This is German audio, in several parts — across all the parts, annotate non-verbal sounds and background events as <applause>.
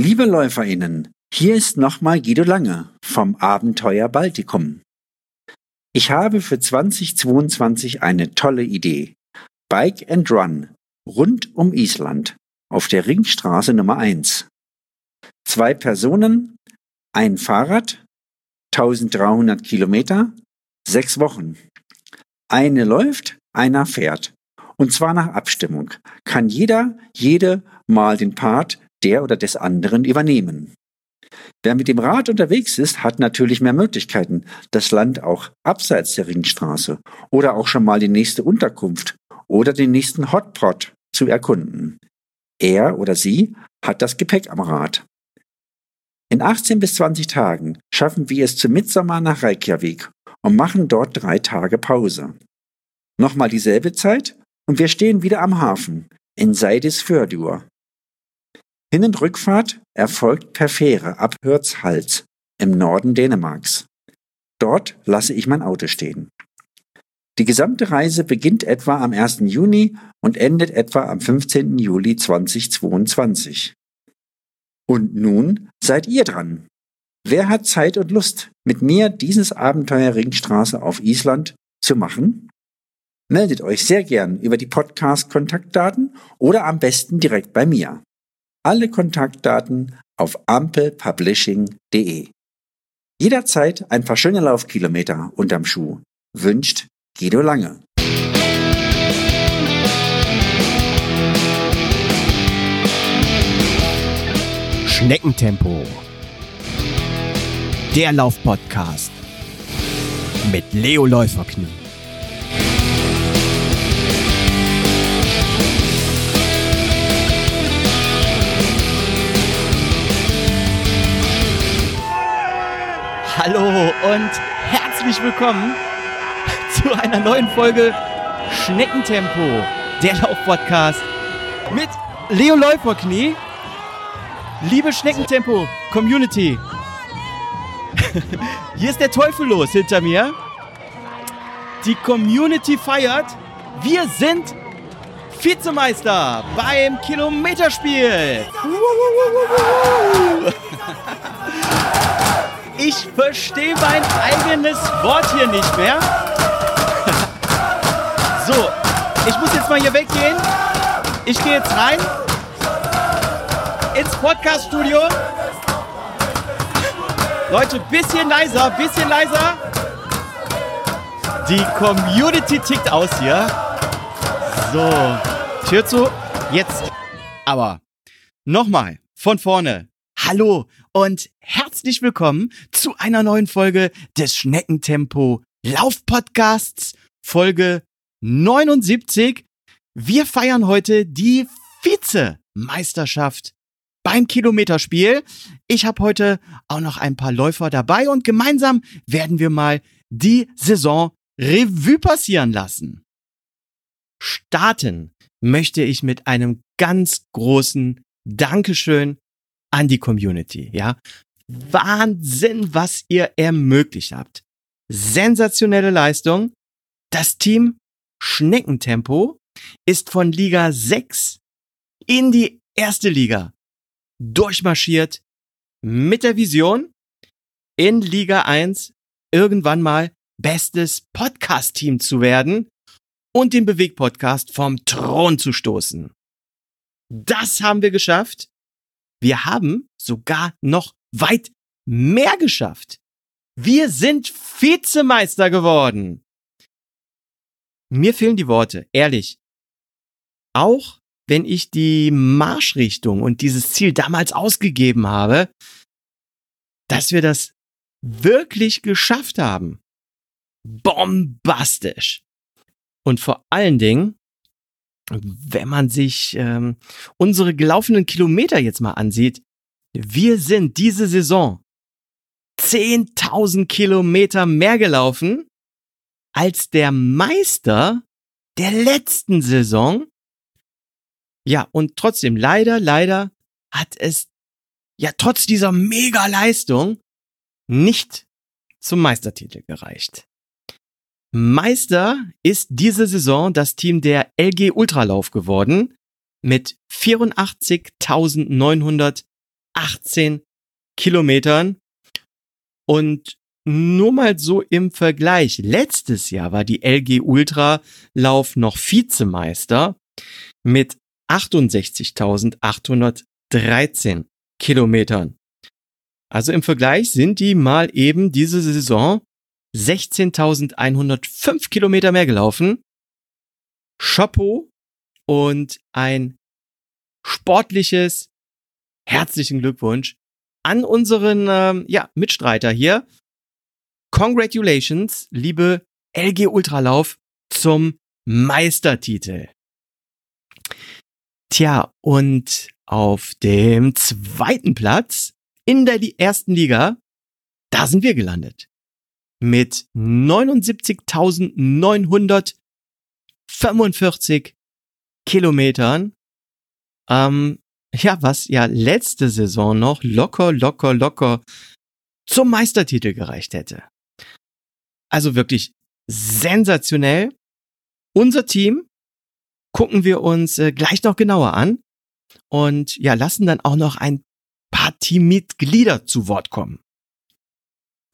Liebe LäuferInnen, hier ist nochmal Guido Lange vom Abenteuer Baltikum. Ich habe für 2022 eine tolle Idee. Bike and Run rund um Island auf der Ringstraße Nummer 1. Zwei Personen, ein Fahrrad, 1300 Kilometer, sechs Wochen. Eine läuft, einer fährt. Und zwar nach Abstimmung. Kann jeder, jede mal den Part der oder des anderen übernehmen. Wer mit dem Rad unterwegs ist, hat natürlich mehr Möglichkeiten, das Land auch abseits der Ringstraße oder auch schon mal die nächste Unterkunft oder den nächsten Hotpot zu erkunden. Er oder sie hat das Gepäck am Rad. In 18 bis 20 Tagen schaffen wir es zu Mitsommer nach Reykjavik und machen dort drei Tage Pause. Nochmal dieselbe Zeit und wir stehen wieder am Hafen in Seidisfjörður. Hin- und Rückfahrt erfolgt per Fähre ab Hürtshals im Norden Dänemarks. Dort lasse ich mein Auto stehen. Die gesamte Reise beginnt etwa am 1. Juni und endet etwa am 15. Juli 2022. Und nun seid ihr dran. Wer hat Zeit und Lust, mit mir dieses Abenteuer Ringstraße auf Island zu machen? Meldet euch sehr gern über die Podcast-Kontaktdaten oder am besten direkt bei mir. Alle Kontaktdaten auf ampelpublishing.de. Jederzeit ein paar schöne Laufkilometer unterm Schuh. Wünscht Guido Lange. Schneckentempo. Der Laufpodcast mit Leo Läuferknie. Hallo und herzlich willkommen zu einer neuen Folge Schneckentempo, der Laufpodcast mit Leo Läuferknie. Liebe Schneckentempo Community, <laughs> hier ist der Teufel los hinter mir. Die Community feiert. Wir sind Vizemeister beim Kilometerspiel. <laughs> Ich verstehe mein eigenes Wort hier nicht mehr. <laughs> So, ich muss jetzt mal hier weggehen. Ich gehe jetzt rein ins Podcast-Studio. Leute, bisschen leiser, bisschen leiser. Die Community tickt aus hier. So, Tür zu. Jetzt. Aber nochmal von vorne. Hallo und herzlich willkommen zu einer neuen Folge des Schneckentempo Laufpodcasts, Folge 79. Wir feiern heute die Vizemeisterschaft beim Kilometerspiel. Ich habe heute auch noch ein paar Läufer dabei und gemeinsam werden wir mal die Saison Revue passieren lassen. Starten möchte ich mit einem ganz großen Dankeschön an die Community, ja. Wahnsinn, was ihr ermöglicht habt. Sensationelle Leistung. Das Team Schneckentempo ist von Liga 6 in die erste Liga durchmarschiert mit der Vision, in Liga 1 irgendwann mal bestes Podcast-Team zu werden und den Beweg-Podcast vom Thron zu stoßen. Das haben wir geschafft. Wir haben sogar noch weit mehr geschafft. Wir sind Vizemeister geworden. Mir fehlen die Worte, ehrlich. Auch wenn ich die Marschrichtung und dieses Ziel damals ausgegeben habe, dass wir das wirklich geschafft haben. Bombastisch. Und vor allen Dingen, wenn man sich ähm, unsere gelaufenen Kilometer jetzt mal ansieht, wir sind diese Saison 10.000 Kilometer mehr gelaufen als der Meister der letzten Saison. Ja, und trotzdem, leider, leider hat es ja trotz dieser Mega-Leistung nicht zum Meistertitel gereicht. Meister ist diese Saison das Team der LG Ultralauf geworden mit 84.900 18 Kilometern. Und nur mal so im Vergleich. Letztes Jahr war die LG Ultra Lauf noch Vizemeister mit 68.813 Kilometern. Also im Vergleich sind die mal eben diese Saison 16.105 Kilometer mehr gelaufen. Chapeau und ein sportliches herzlichen Glückwunsch an unseren ähm, ja, Mitstreiter hier. Congratulations, liebe LG Ultralauf, zum Meistertitel. Tja, und auf dem zweiten Platz in der ersten Liga, da sind wir gelandet. Mit 79.945 Kilometern. Ähm, ja, was ja letzte Saison noch locker, locker, locker zum Meistertitel gereicht hätte. Also wirklich sensationell. Unser Team gucken wir uns äh, gleich noch genauer an und ja, lassen dann auch noch ein paar Teammitglieder zu Wort kommen.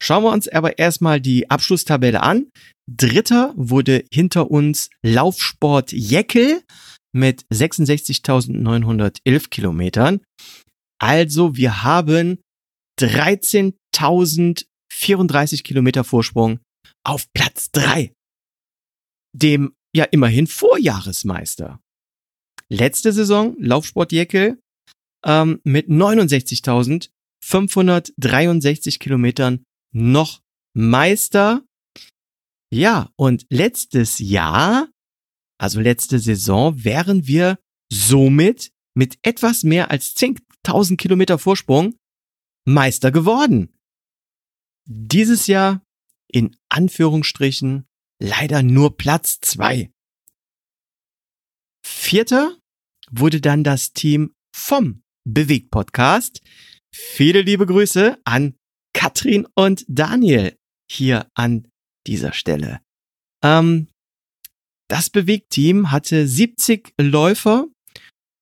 Schauen wir uns aber erstmal die Abschlusstabelle an. Dritter wurde hinter uns Laufsport Jeckel mit 66.911 Kilometern. Also wir haben 13.034 Kilometer Vorsprung auf Platz drei, dem ja immerhin Vorjahresmeister. Letzte Saison Laufsport Jeckel ähm, mit 69.563 Kilometern noch Meister. Ja, und letztes Jahr, also letzte Saison, wären wir somit mit etwas mehr als 10.000 Kilometer Vorsprung Meister geworden. Dieses Jahr in Anführungsstrichen leider nur Platz zwei. Vierter wurde dann das Team vom Bewegt Podcast. Viele liebe Grüße an Katrin und Daniel hier an dieser Stelle. Ähm, das Bewegt-Team hatte 70 Läufer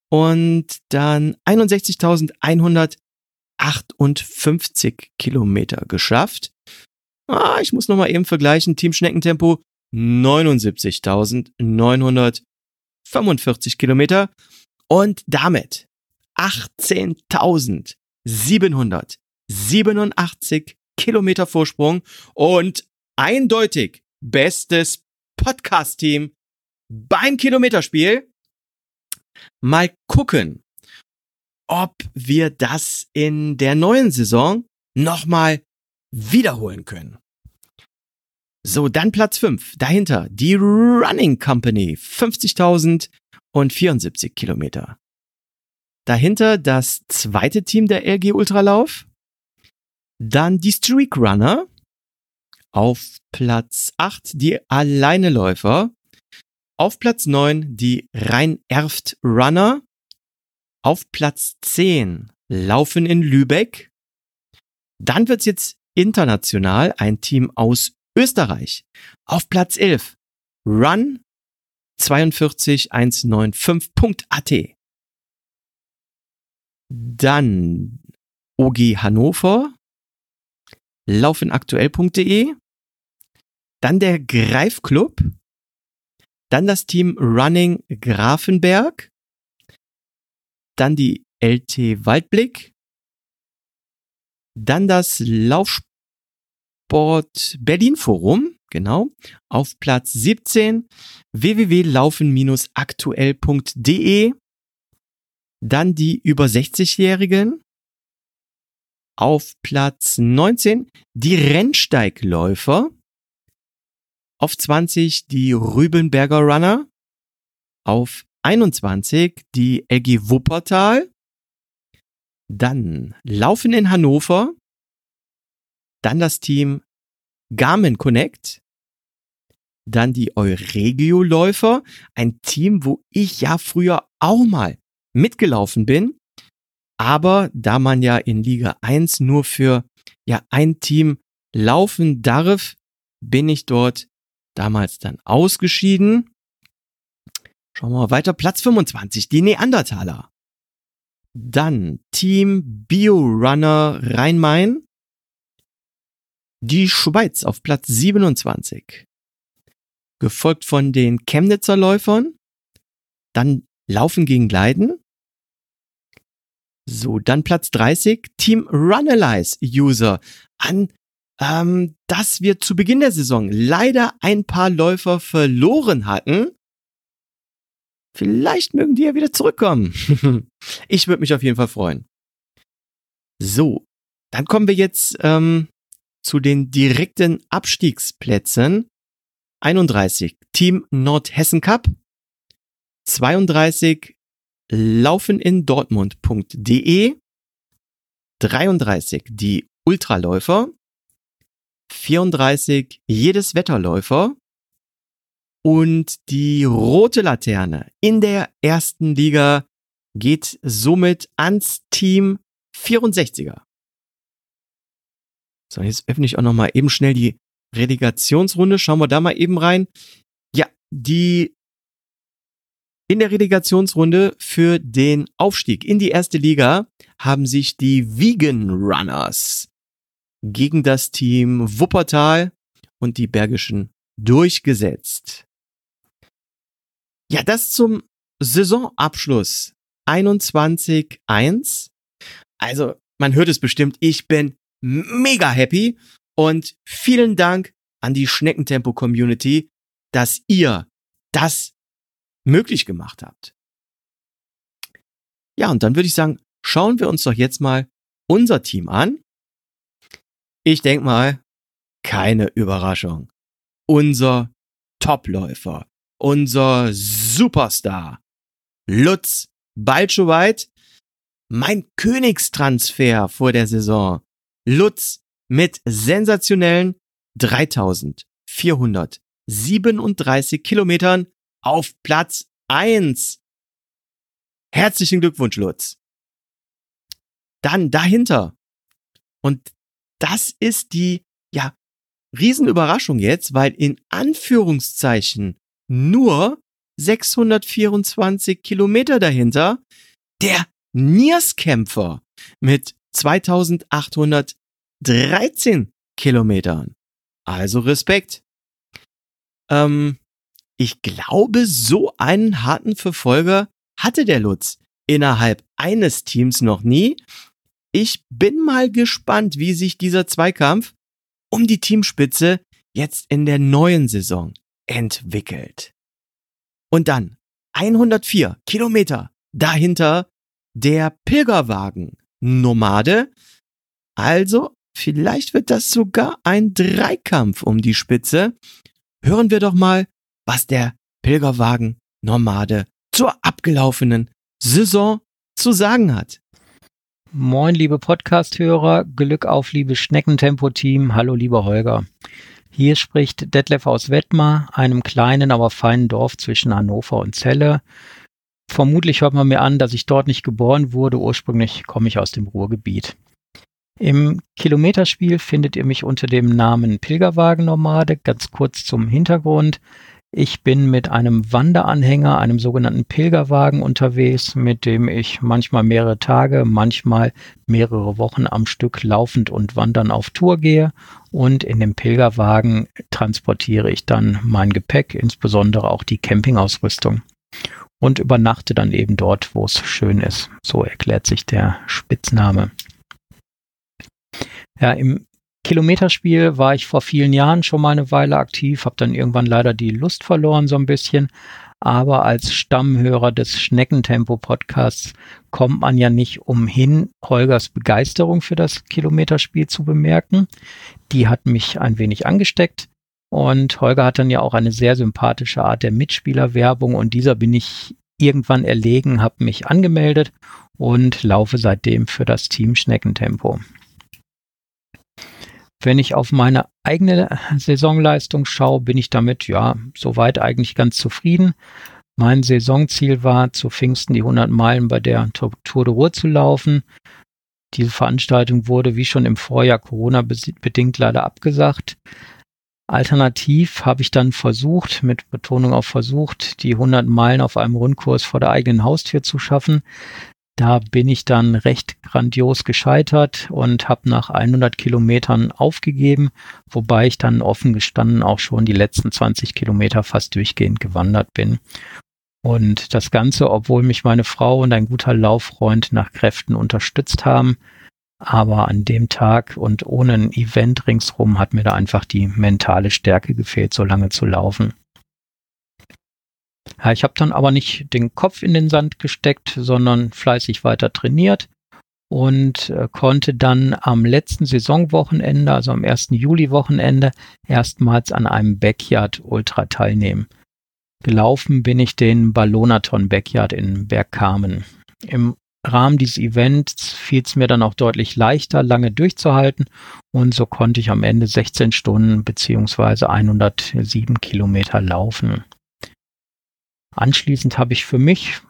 und dann 61.158 Kilometer geschafft. Ah, ich muss nochmal eben vergleichen. Team Schneckentempo 79.945 Kilometer und damit 18.787 Kilometer Vorsprung und eindeutig bestes Podcast-Team beim Kilometerspiel. Mal gucken, ob wir das in der neuen Saison nochmal wiederholen können. So, dann Platz 5. Dahinter die Running Company. 50.074 Kilometer. Dahinter das zweite Team der LG Ultralauf. Dann die Streak Runner. Auf Platz 8 die Alleineläufer. Auf Platz 9 die Rhein-Erft Runner. Auf Platz 10 Laufen in Lübeck. Dann wird's jetzt international ein Team aus Österreich. Auf Platz 11 Run 42195.at. Dann OG Hannover, laufenaktuell.de, dann der Greifclub, dann das Team Running Grafenberg, dann die LT Waldblick, dann das Laufsport Sport Berlin Forum, genau, auf Platz 17 www.laufen-aktuell.de. Dann die über 60-Jährigen. Auf Platz 19 die Rennsteigläufer. Auf 20 die Rübenberger Runner. Auf 21 die LG Wuppertal. Dann Laufen in Hannover. Dann das Team Garmin Connect. Dann die Euregio-Läufer, ein Team, wo ich ja früher auch mal mitgelaufen bin. Aber da man ja in Liga 1 nur für ja ein Team laufen darf, bin ich dort damals dann ausgeschieden. Schauen wir mal weiter. Platz 25, die Neandertaler. Dann Team BioRunner Rhein-Main. Die Schweiz auf Platz 27. Gefolgt von den Chemnitzer Läufern. Dann Laufen gegen Gleiten. So, dann Platz 30, Team Runalyze User. An ähm, dass wir zu Beginn der Saison leider ein paar Läufer verloren hatten. Vielleicht mögen die ja wieder zurückkommen. <laughs> ich würde mich auf jeden Fall freuen. So, dann kommen wir jetzt ähm, zu den direkten Abstiegsplätzen. 31 Team Nordhessen Cup, 32 laufenindortmund.de, 33 die Ultraläufer, 34 jedes Wetterläufer und die rote Laterne in der ersten Liga geht somit ans Team 64er. So, jetzt öffne ich auch noch mal eben schnell die Relegationsrunde. Schauen wir da mal eben rein. Ja, die in der Relegationsrunde für den Aufstieg in die erste Liga haben sich die Vegan Runners gegen das Team Wuppertal und die Bergischen durchgesetzt. Ja, das zum Saisonabschluss 21-1. Also, man hört es bestimmt, ich bin mega happy und vielen Dank an die Schneckentempo Community, dass ihr das möglich gemacht habt. Ja, und dann würde ich sagen, schauen wir uns doch jetzt mal unser Team an. Ich denke mal, keine Überraschung. Unser Topläufer, unser Superstar, Lutz Balschowait, mein Königstransfer vor der Saison. Lutz mit sensationellen 3437 Kilometern auf Platz 1. Herzlichen Glückwunsch, Lutz. Dann dahinter. Und das ist die, ja, Riesenüberraschung jetzt, weil in Anführungszeichen nur 624 Kilometer dahinter der Nierskämpfer mit 2813 Kilometern. Also Respekt. Ähm, ich glaube, so einen harten Verfolger hatte der Lutz innerhalb eines Teams noch nie. Ich bin mal gespannt, wie sich dieser Zweikampf um die Teamspitze jetzt in der neuen Saison entwickelt. Und dann 104 Kilometer dahinter der Pilgerwagen Nomade. Also vielleicht wird das sogar ein Dreikampf um die Spitze. Hören wir doch mal, was der Pilgerwagen Nomade zur abgelaufenen Saison zu sagen hat. Moin, liebe Podcast-Hörer, Glück auf, liebe Schneckentempo-Team. Hallo, lieber Holger. Hier spricht Detlef aus Wettmar, einem kleinen, aber feinen Dorf zwischen Hannover und Celle. Vermutlich hört man mir an, dass ich dort nicht geboren wurde. Ursprünglich komme ich aus dem Ruhrgebiet. Im Kilometerspiel findet ihr mich unter dem Namen Pilgerwagen-Nomade. Ganz kurz zum Hintergrund. Ich bin mit einem Wanderanhänger, einem sogenannten Pilgerwagen unterwegs, mit dem ich manchmal mehrere Tage, manchmal mehrere Wochen am Stück laufend und wandern auf Tour gehe. Und in dem Pilgerwagen transportiere ich dann mein Gepäck, insbesondere auch die Campingausrüstung. Und übernachte dann eben dort, wo es schön ist. So erklärt sich der Spitzname. Ja, im Kilometerspiel war ich vor vielen Jahren schon mal eine Weile aktiv, habe dann irgendwann leider die Lust verloren so ein bisschen. Aber als Stammhörer des Schneckentempo-Podcasts kommt man ja nicht umhin, Holgers Begeisterung für das Kilometerspiel zu bemerken. Die hat mich ein wenig angesteckt. Und Holger hat dann ja auch eine sehr sympathische Art der Mitspielerwerbung und dieser bin ich irgendwann erlegen, habe mich angemeldet und laufe seitdem für das Team Schneckentempo. Wenn ich auf meine eigene Saisonleistung schaue, bin ich damit ja soweit eigentlich ganz zufrieden. Mein Saisonziel war, zu Pfingsten die 100 Meilen bei der Tour de Ruhr zu laufen. Diese Veranstaltung wurde wie schon im Vorjahr Corona-bedingt leider abgesagt. Alternativ habe ich dann versucht, mit Betonung auf versucht, die 100 Meilen auf einem Rundkurs vor der eigenen Haustür zu schaffen. Da bin ich dann recht grandios gescheitert und habe nach 100 Kilometern aufgegeben, wobei ich dann offen gestanden auch schon die letzten 20 Kilometer fast durchgehend gewandert bin. Und das Ganze, obwohl mich meine Frau und ein guter Lauffreund nach Kräften unterstützt haben. Aber an dem Tag und ohne ein Event ringsrum hat mir da einfach die mentale Stärke gefehlt, so lange zu laufen. Ja, ich habe dann aber nicht den Kopf in den Sand gesteckt, sondern fleißig weiter trainiert und äh, konnte dann am letzten Saisonwochenende, also am 1. Juli-Wochenende, erstmals an einem Backyard Ultra teilnehmen. Gelaufen bin ich den Ballonaton Backyard in Bergkamen. Im Rahmen dieses Events fiel es mir dann auch deutlich leichter, lange durchzuhalten und so konnte ich am Ende 16 Stunden beziehungsweise 107 Kilometer laufen. Anschließend habe ich für mich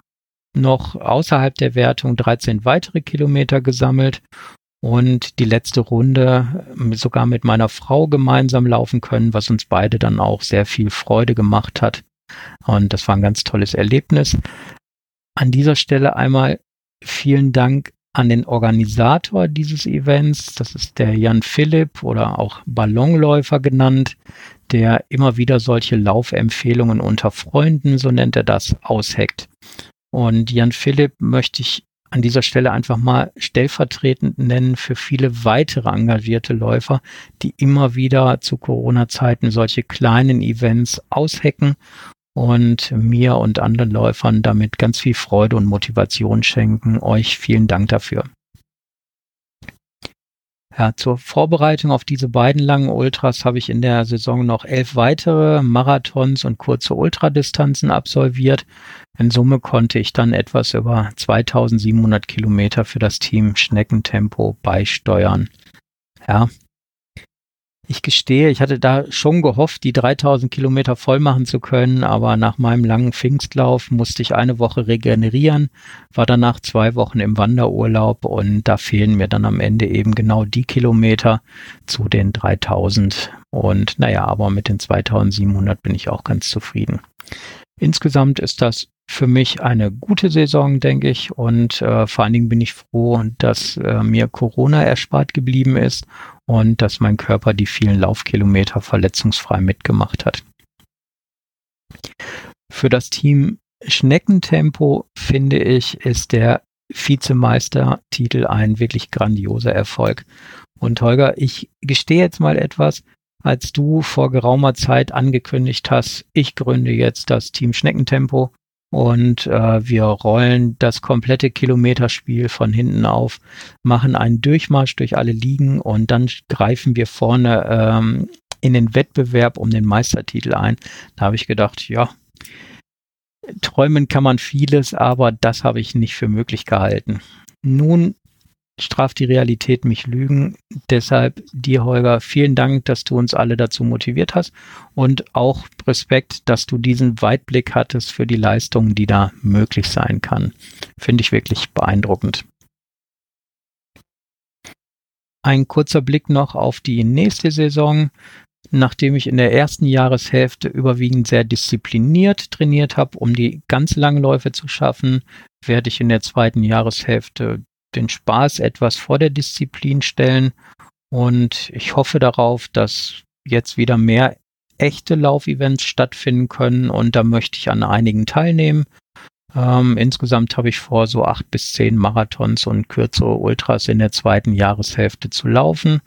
noch außerhalb der Wertung 13 weitere Kilometer gesammelt und die letzte Runde ähm, sogar mit meiner Frau gemeinsam laufen können, was uns beide dann auch sehr viel Freude gemacht hat. Und das war ein ganz tolles Erlebnis. An dieser Stelle einmal vielen Dank an den Organisator dieses Events. Das ist der Jan Philipp oder auch Ballonläufer genannt, der immer wieder solche Laufempfehlungen unter Freunden, so nennt er das, ausheckt. Und Jan Philipp möchte ich an dieser Stelle einfach mal stellvertretend nennen für viele weitere engagierte Läufer, die immer wieder zu Corona-Zeiten solche kleinen Events aushecken und mir und anderen Läufern damit ganz viel Freude und Motivation schenken. Euch vielen Dank dafür. Ja, zur Vorbereitung auf diese beiden langen Ultras habe ich in der Saison noch elf weitere Marathons und kurze Ultradistanzen absolviert. In Summe konnte ich dann etwas über 2700 Kilometer für das Team Schneckentempo beisteuern. Ja, ich gestehe, ich hatte da schon gehofft, die 3000 Kilometer voll machen zu können, aber nach meinem langen Pfingstlauf musste ich eine Woche regenerieren, war danach zwei Wochen im Wanderurlaub und da fehlen mir dann am Ende eben genau die Kilometer zu den 3000. Und naja, aber mit den 2700 bin ich auch ganz zufrieden. Insgesamt ist das für mich eine gute Saison, denke ich. Und äh, vor allen Dingen bin ich froh, dass äh, mir Corona erspart geblieben ist und dass mein Körper die vielen Laufkilometer verletzungsfrei mitgemacht hat. Für das Team Schneckentempo finde ich, ist der Vizemeistertitel ein wirklich grandioser Erfolg. Und Holger, ich gestehe jetzt mal etwas, als du vor geraumer Zeit angekündigt hast, ich gründe jetzt das Team Schneckentempo und äh, wir rollen das komplette Kilometerspiel von hinten auf, machen einen Durchmarsch durch alle Ligen und dann greifen wir vorne ähm, in den Wettbewerb um den Meistertitel ein. Da habe ich gedacht, ja, träumen kann man vieles, aber das habe ich nicht für möglich gehalten. Nun straft die Realität mich Lügen. Deshalb dir, Holger, vielen Dank, dass du uns alle dazu motiviert hast und auch Respekt, dass du diesen Weitblick hattest für die Leistungen, die da möglich sein kann. Finde ich wirklich beeindruckend. Ein kurzer Blick noch auf die nächste Saison. Nachdem ich in der ersten Jahreshälfte überwiegend sehr diszipliniert trainiert habe, um die ganz langen Läufe zu schaffen, werde ich in der zweiten Jahreshälfte den Spaß etwas vor der Disziplin stellen. Und ich hoffe darauf, dass jetzt wieder mehr echte Laufevents stattfinden können und da möchte ich an einigen teilnehmen. Ähm, insgesamt habe ich vor, so acht bis zehn Marathons und kürzere Ultras in der zweiten Jahreshälfte zu laufen.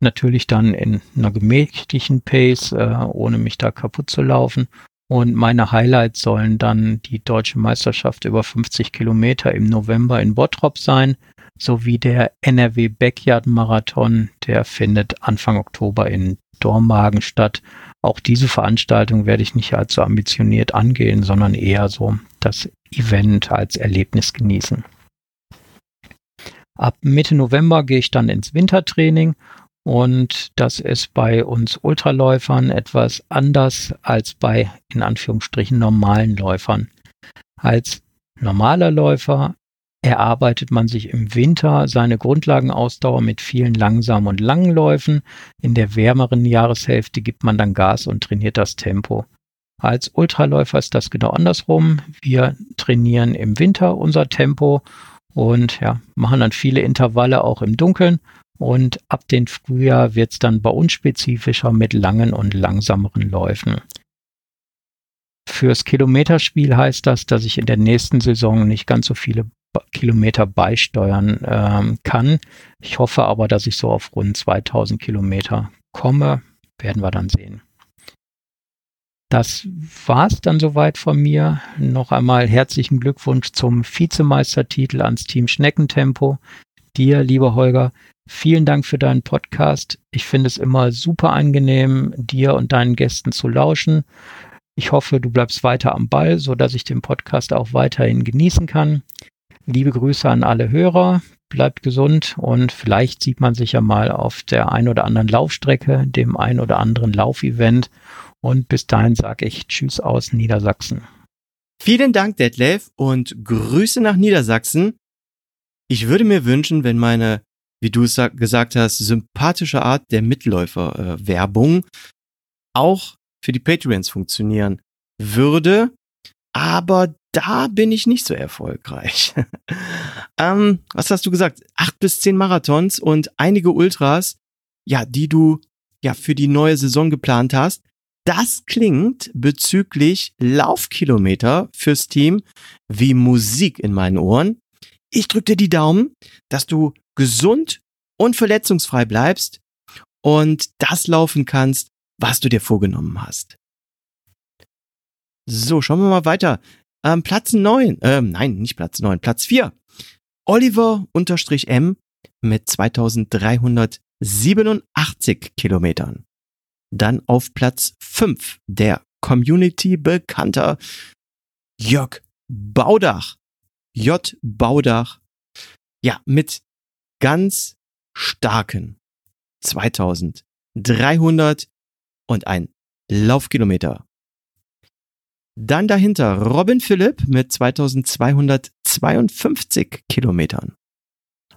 Natürlich dann in einer gemächlichen Pace, äh, ohne mich da kaputt zu laufen. Und meine Highlights sollen dann die deutsche Meisterschaft über 50 Kilometer im November in Bottrop sein, sowie der NRW Backyard Marathon, der findet Anfang Oktober in Dormagen statt. Auch diese Veranstaltung werde ich nicht allzu ambitioniert angehen, sondern eher so das Event als Erlebnis genießen. Ab Mitte November gehe ich dann ins Wintertraining und das ist bei uns Ultraläufern etwas anders als bei in Anführungsstrichen normalen Läufern. Als normaler Läufer erarbeitet man sich im Winter seine Grundlagenausdauer mit vielen langsamen und langen Läufen. In der wärmeren Jahreshälfte gibt man dann Gas und trainiert das Tempo. Als Ultraläufer ist das genau andersrum. Wir trainieren im Winter unser Tempo und ja, machen dann viele Intervalle auch im Dunkeln. Und ab dem Frühjahr wird es dann bei uns spezifischer mit langen und langsameren Läufen. Fürs Kilometerspiel heißt das, dass ich in der nächsten Saison nicht ganz so viele Kilometer beisteuern ähm, kann. Ich hoffe aber, dass ich so auf rund 2000 Kilometer komme. Werden wir dann sehen. Das war's dann soweit von mir. Noch einmal herzlichen Glückwunsch zum Vizemeistertitel ans Team Schneckentempo. Dir, lieber Holger, vielen Dank für deinen Podcast. Ich finde es immer super angenehm, dir und deinen Gästen zu lauschen. Ich hoffe, du bleibst weiter am Ball, so dass ich den Podcast auch weiterhin genießen kann. Liebe Grüße an alle Hörer. Bleibt gesund und vielleicht sieht man sich ja mal auf der ein oder anderen Laufstrecke, dem ein oder anderen Laufevent und bis dahin sage ich Tschüss aus Niedersachsen. Vielen Dank, Detlef, und Grüße nach Niedersachsen. Ich würde mir wünschen, wenn meine, wie du es gesagt hast, sympathische Art der Mitläufer-Werbung äh, auch für die Patreons funktionieren würde. Aber da bin ich nicht so erfolgreich. <laughs> ähm, was hast du gesagt? Acht bis zehn Marathons und einige Ultras, ja, die du ja für die neue Saison geplant hast. Das klingt bezüglich Laufkilometer fürs Team wie Musik in meinen Ohren. Ich drücke dir die Daumen, dass du gesund und verletzungsfrei bleibst und das laufen kannst, was du dir vorgenommen hast. So, schauen wir mal weiter. Ähm, Platz 9, ähm, nein, nicht Platz 9, Platz 4. Oliver unterstrich M mit 2387 Kilometern. Dann auf Platz 5 der Community bekannter Jörg Baudach. J. Baudach. Ja, mit ganz starken 2300 und ein Laufkilometer. Dann dahinter Robin Philipp mit 2252 Kilometern.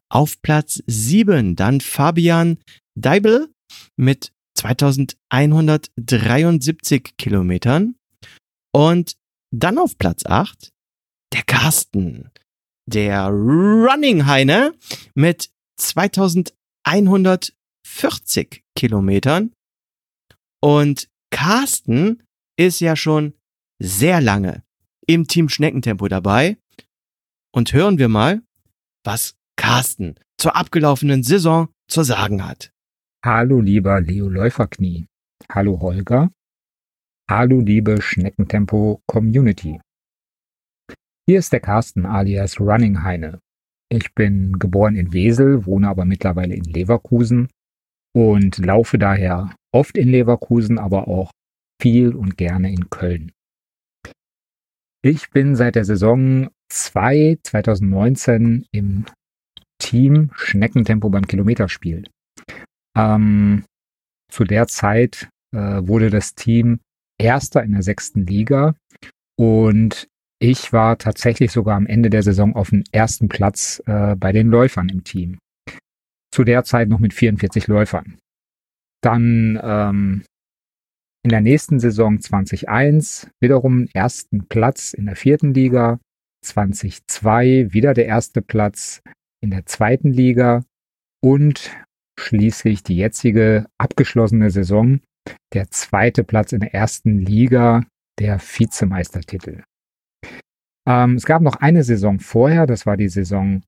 Auf Platz 7 dann Fabian Deibel mit 2173 Kilometern. Und dann auf Platz 8 der Carsten, der Running Heine mit 2140 Kilometern. Und Carsten ist ja schon sehr lange im Team Schneckentempo dabei. Und hören wir mal, was Carsten zur abgelaufenen Saison zu sagen hat. Hallo lieber Leo Läuferknie. Hallo Holger. Hallo liebe Schneckentempo Community. Hier ist der Carsten alias Running Heine. Ich bin geboren in Wesel, wohne aber mittlerweile in Leverkusen und laufe daher oft in Leverkusen, aber auch viel und gerne in Köln. Ich bin seit der Saison 2 2019 im Team Schneckentempo beim Kilometerspiel. Ähm, zu der Zeit äh, wurde das Team Erster in der sechsten Liga und ich war tatsächlich sogar am Ende der Saison auf dem ersten Platz äh, bei den Läufern im Team. Zu der Zeit noch mit 44 Läufern. Dann ähm, in der nächsten Saison 2001 wiederum ersten Platz in der vierten Liga, 2002 wieder der erste Platz in der zweiten Liga und schließlich die jetzige abgeschlossene Saison, der zweite Platz in der ersten Liga, der Vizemeistertitel. Ähm, es gab noch eine Saison vorher, das war die Saison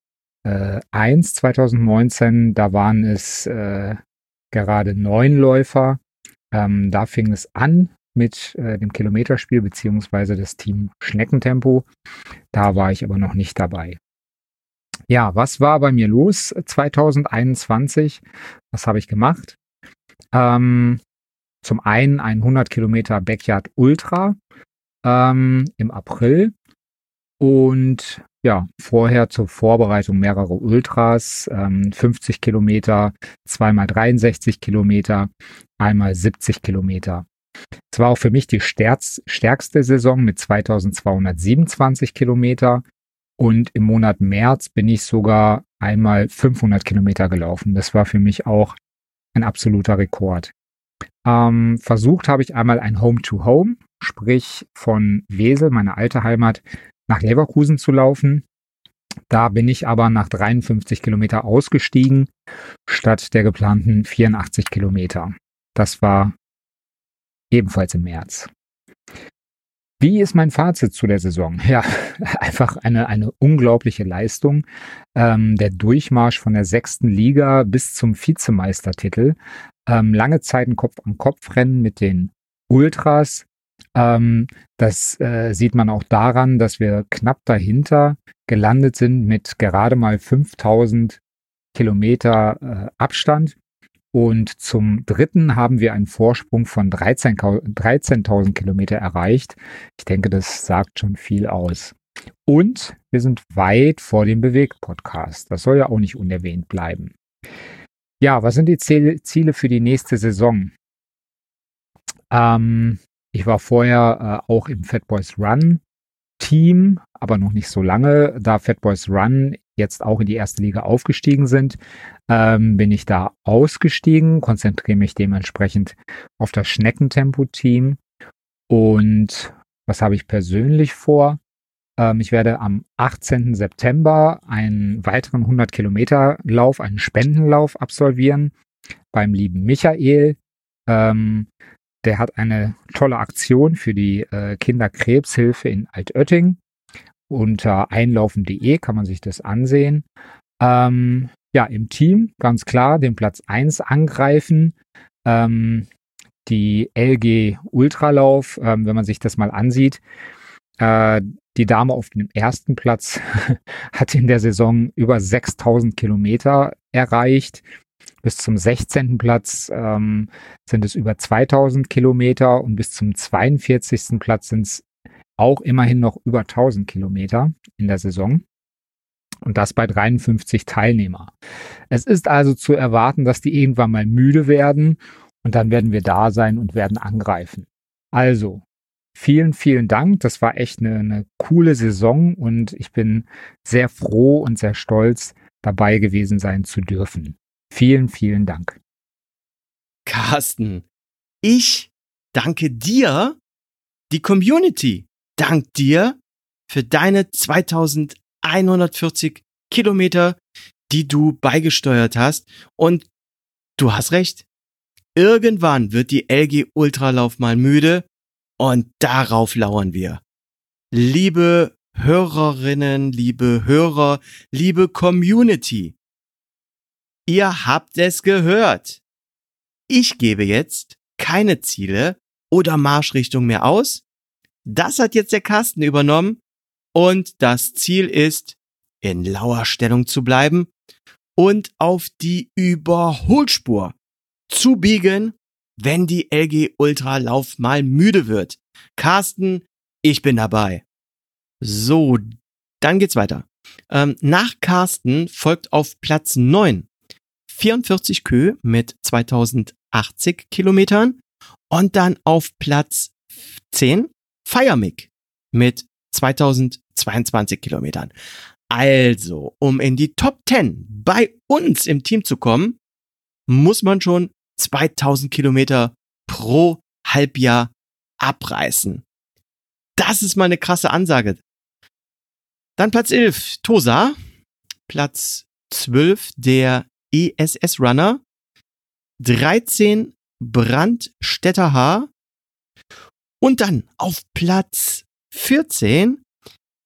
äh, 1 2019, da waren es äh, gerade neun Läufer. Ähm, da fing es an mit äh, dem Kilometerspiel beziehungsweise das Team Schneckentempo. Da war ich aber noch nicht dabei. Ja, was war bei mir los 2021? Was habe ich gemacht? Ähm, zum einen ein 100 Kilometer Backyard Ultra ähm, im April und ja, vorher zur Vorbereitung mehrere Ultras, ähm, 50 Kilometer, zweimal 63 Kilometer, einmal 70 Kilometer. Es war auch für mich die stärkste Saison mit 2227 Kilometer und im Monat März bin ich sogar einmal 500 Kilometer gelaufen. Das war für mich auch ein absoluter Rekord. Ähm, versucht habe ich einmal ein Home-to-Home, sprich von Wesel, meine alte Heimat, nach Leverkusen zu laufen. Da bin ich aber nach 53 Kilometer ausgestiegen, statt der geplanten 84 Kilometer. Das war ebenfalls im März. Wie ist mein Fazit zu der Saison? Ja, <laughs> einfach eine, eine unglaubliche Leistung. Ähm, der Durchmarsch von der sechsten Liga bis zum Vizemeistertitel. Ähm, lange Zeit ein Kopf-an-Kopf-Rennen mit den Ultras. Ähm, das äh, sieht man auch daran, dass wir knapp dahinter gelandet sind mit gerade mal 5000 Kilometer äh, Abstand. Und zum dritten haben wir einen Vorsprung von 13.000 13 Kilometer erreicht. Ich denke, das sagt schon viel aus. Und wir sind weit vor dem Bewegt-Podcast. Das soll ja auch nicht unerwähnt bleiben. Ja, was sind die Ziele für die nächste Saison? Ähm, ich war vorher äh, auch im Fat Boys Run Team, aber noch nicht so lange. Da Fat Boys Run jetzt auch in die erste Liga aufgestiegen sind, ähm, bin ich da ausgestiegen, konzentriere mich dementsprechend auf das Schneckentempo-Team. Und was habe ich persönlich vor? Ähm, ich werde am 18. September einen weiteren 100 Kilometer Lauf, einen Spendenlauf absolvieren beim lieben Michael. Ähm, der hat eine tolle Aktion für die äh, Kinderkrebshilfe in Altötting. Unter einlaufen.de kann man sich das ansehen. Ähm, ja, im Team ganz klar den Platz 1 angreifen. Ähm, die LG Ultralauf, ähm, wenn man sich das mal ansieht, äh, die Dame auf dem ersten Platz <laughs> hat in der Saison über 6000 Kilometer erreicht. Bis zum 16. Platz ähm, sind es über 2000 Kilometer und bis zum 42. Platz sind es auch immerhin noch über 1000 Kilometer in der Saison. Und das bei 53 Teilnehmer. Es ist also zu erwarten, dass die irgendwann mal müde werden und dann werden wir da sein und werden angreifen. Also, vielen, vielen Dank. Das war echt eine, eine coole Saison und ich bin sehr froh und sehr stolz, dabei gewesen sein zu dürfen. Vielen, vielen Dank. Carsten, ich danke dir, die Community dankt dir für deine 2140 Kilometer, die du beigesteuert hast. Und du hast recht. Irgendwann wird die LG Ultralauf mal müde und darauf lauern wir. Liebe Hörerinnen, liebe Hörer, liebe Community, Ihr habt es gehört. Ich gebe jetzt keine Ziele oder Marschrichtung mehr aus. Das hat jetzt der Kasten übernommen und das Ziel ist, in lauer Stellung zu bleiben und auf die Überholspur zu biegen, wenn die LG Ultra Lauf mal müde wird. Carsten, ich bin dabei. So, dann geht's weiter. Ähm, nach Carsten folgt auf Platz 9 44 Kö mit 2080 Kilometern und dann auf Platz 10 Firemic mit 2022 Kilometern. Also, um in die Top 10 bei uns im Team zu kommen, muss man schon 2000 Kilometer pro Halbjahr abreißen. Das ist mal eine krasse Ansage. Dann Platz 11, Tosa. Platz 12, der ESS Runner, 13 Brandstätter Haar und dann auf Platz 14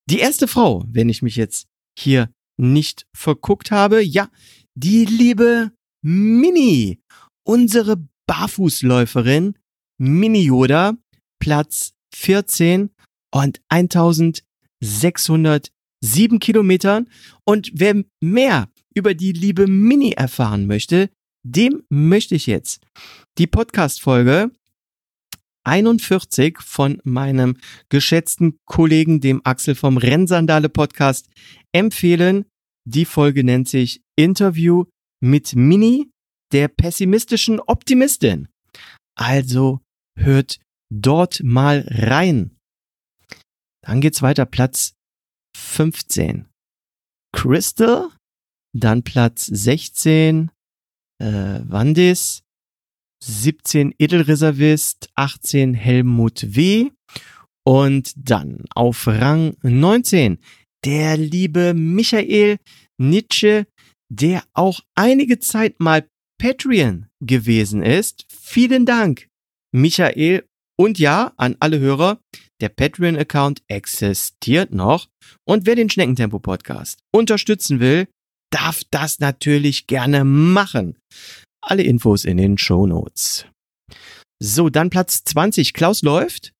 die erste Frau, wenn ich mich jetzt hier nicht verguckt habe, ja, die liebe Mini, unsere Barfußläuferin Mini Yoda, Platz 14 und 1607 Kilometern. Und wer mehr über die liebe Mini erfahren möchte, dem möchte ich jetzt die Podcast-Folge 41 von meinem geschätzten Kollegen, dem Axel vom Rennsandale Podcast, empfehlen. Die Folge nennt sich Interview mit Mini, der pessimistischen Optimistin. Also hört dort mal rein. Dann geht's weiter, Platz 15. Crystal dann Platz 16 äh, Wandis. 17 Edelreservist, 18 Helmut W. Und dann auf Rang 19 der liebe Michael Nietzsche, der auch einige Zeit mal Patreon gewesen ist. Vielen Dank, Michael. Und ja, an alle Hörer, der Patreon-Account existiert noch. Und wer den Schneckentempo-Podcast unterstützen will, darf das natürlich gerne machen. Alle Infos in den Show Notes. So, dann Platz 20. Klaus läuft.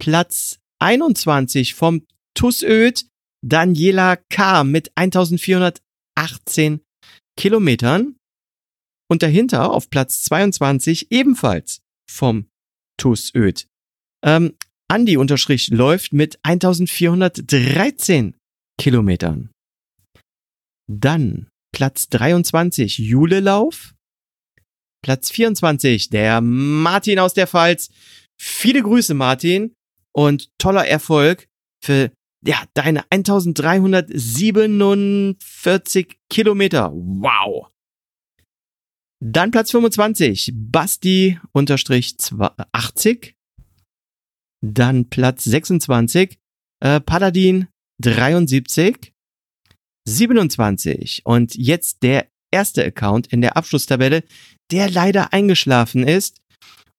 Platz 21 vom Tussöd. Daniela K. mit 1418 Kilometern. Und dahinter auf Platz 22 ebenfalls vom Tussöd. Ähm, Andi unterstrich läuft mit 1413 Kilometern. Dann Platz 23 Julelauf. Platz 24 der Martin aus der Pfalz. Viele Grüße Martin und toller Erfolg für ja, deine 1347 Kilometer. Wow. Dann Platz 25, Basti unterstrich 80. Dann Platz 26, äh, Paladin 73. 27. Und jetzt der erste Account in der Abschlusstabelle, der leider eingeschlafen ist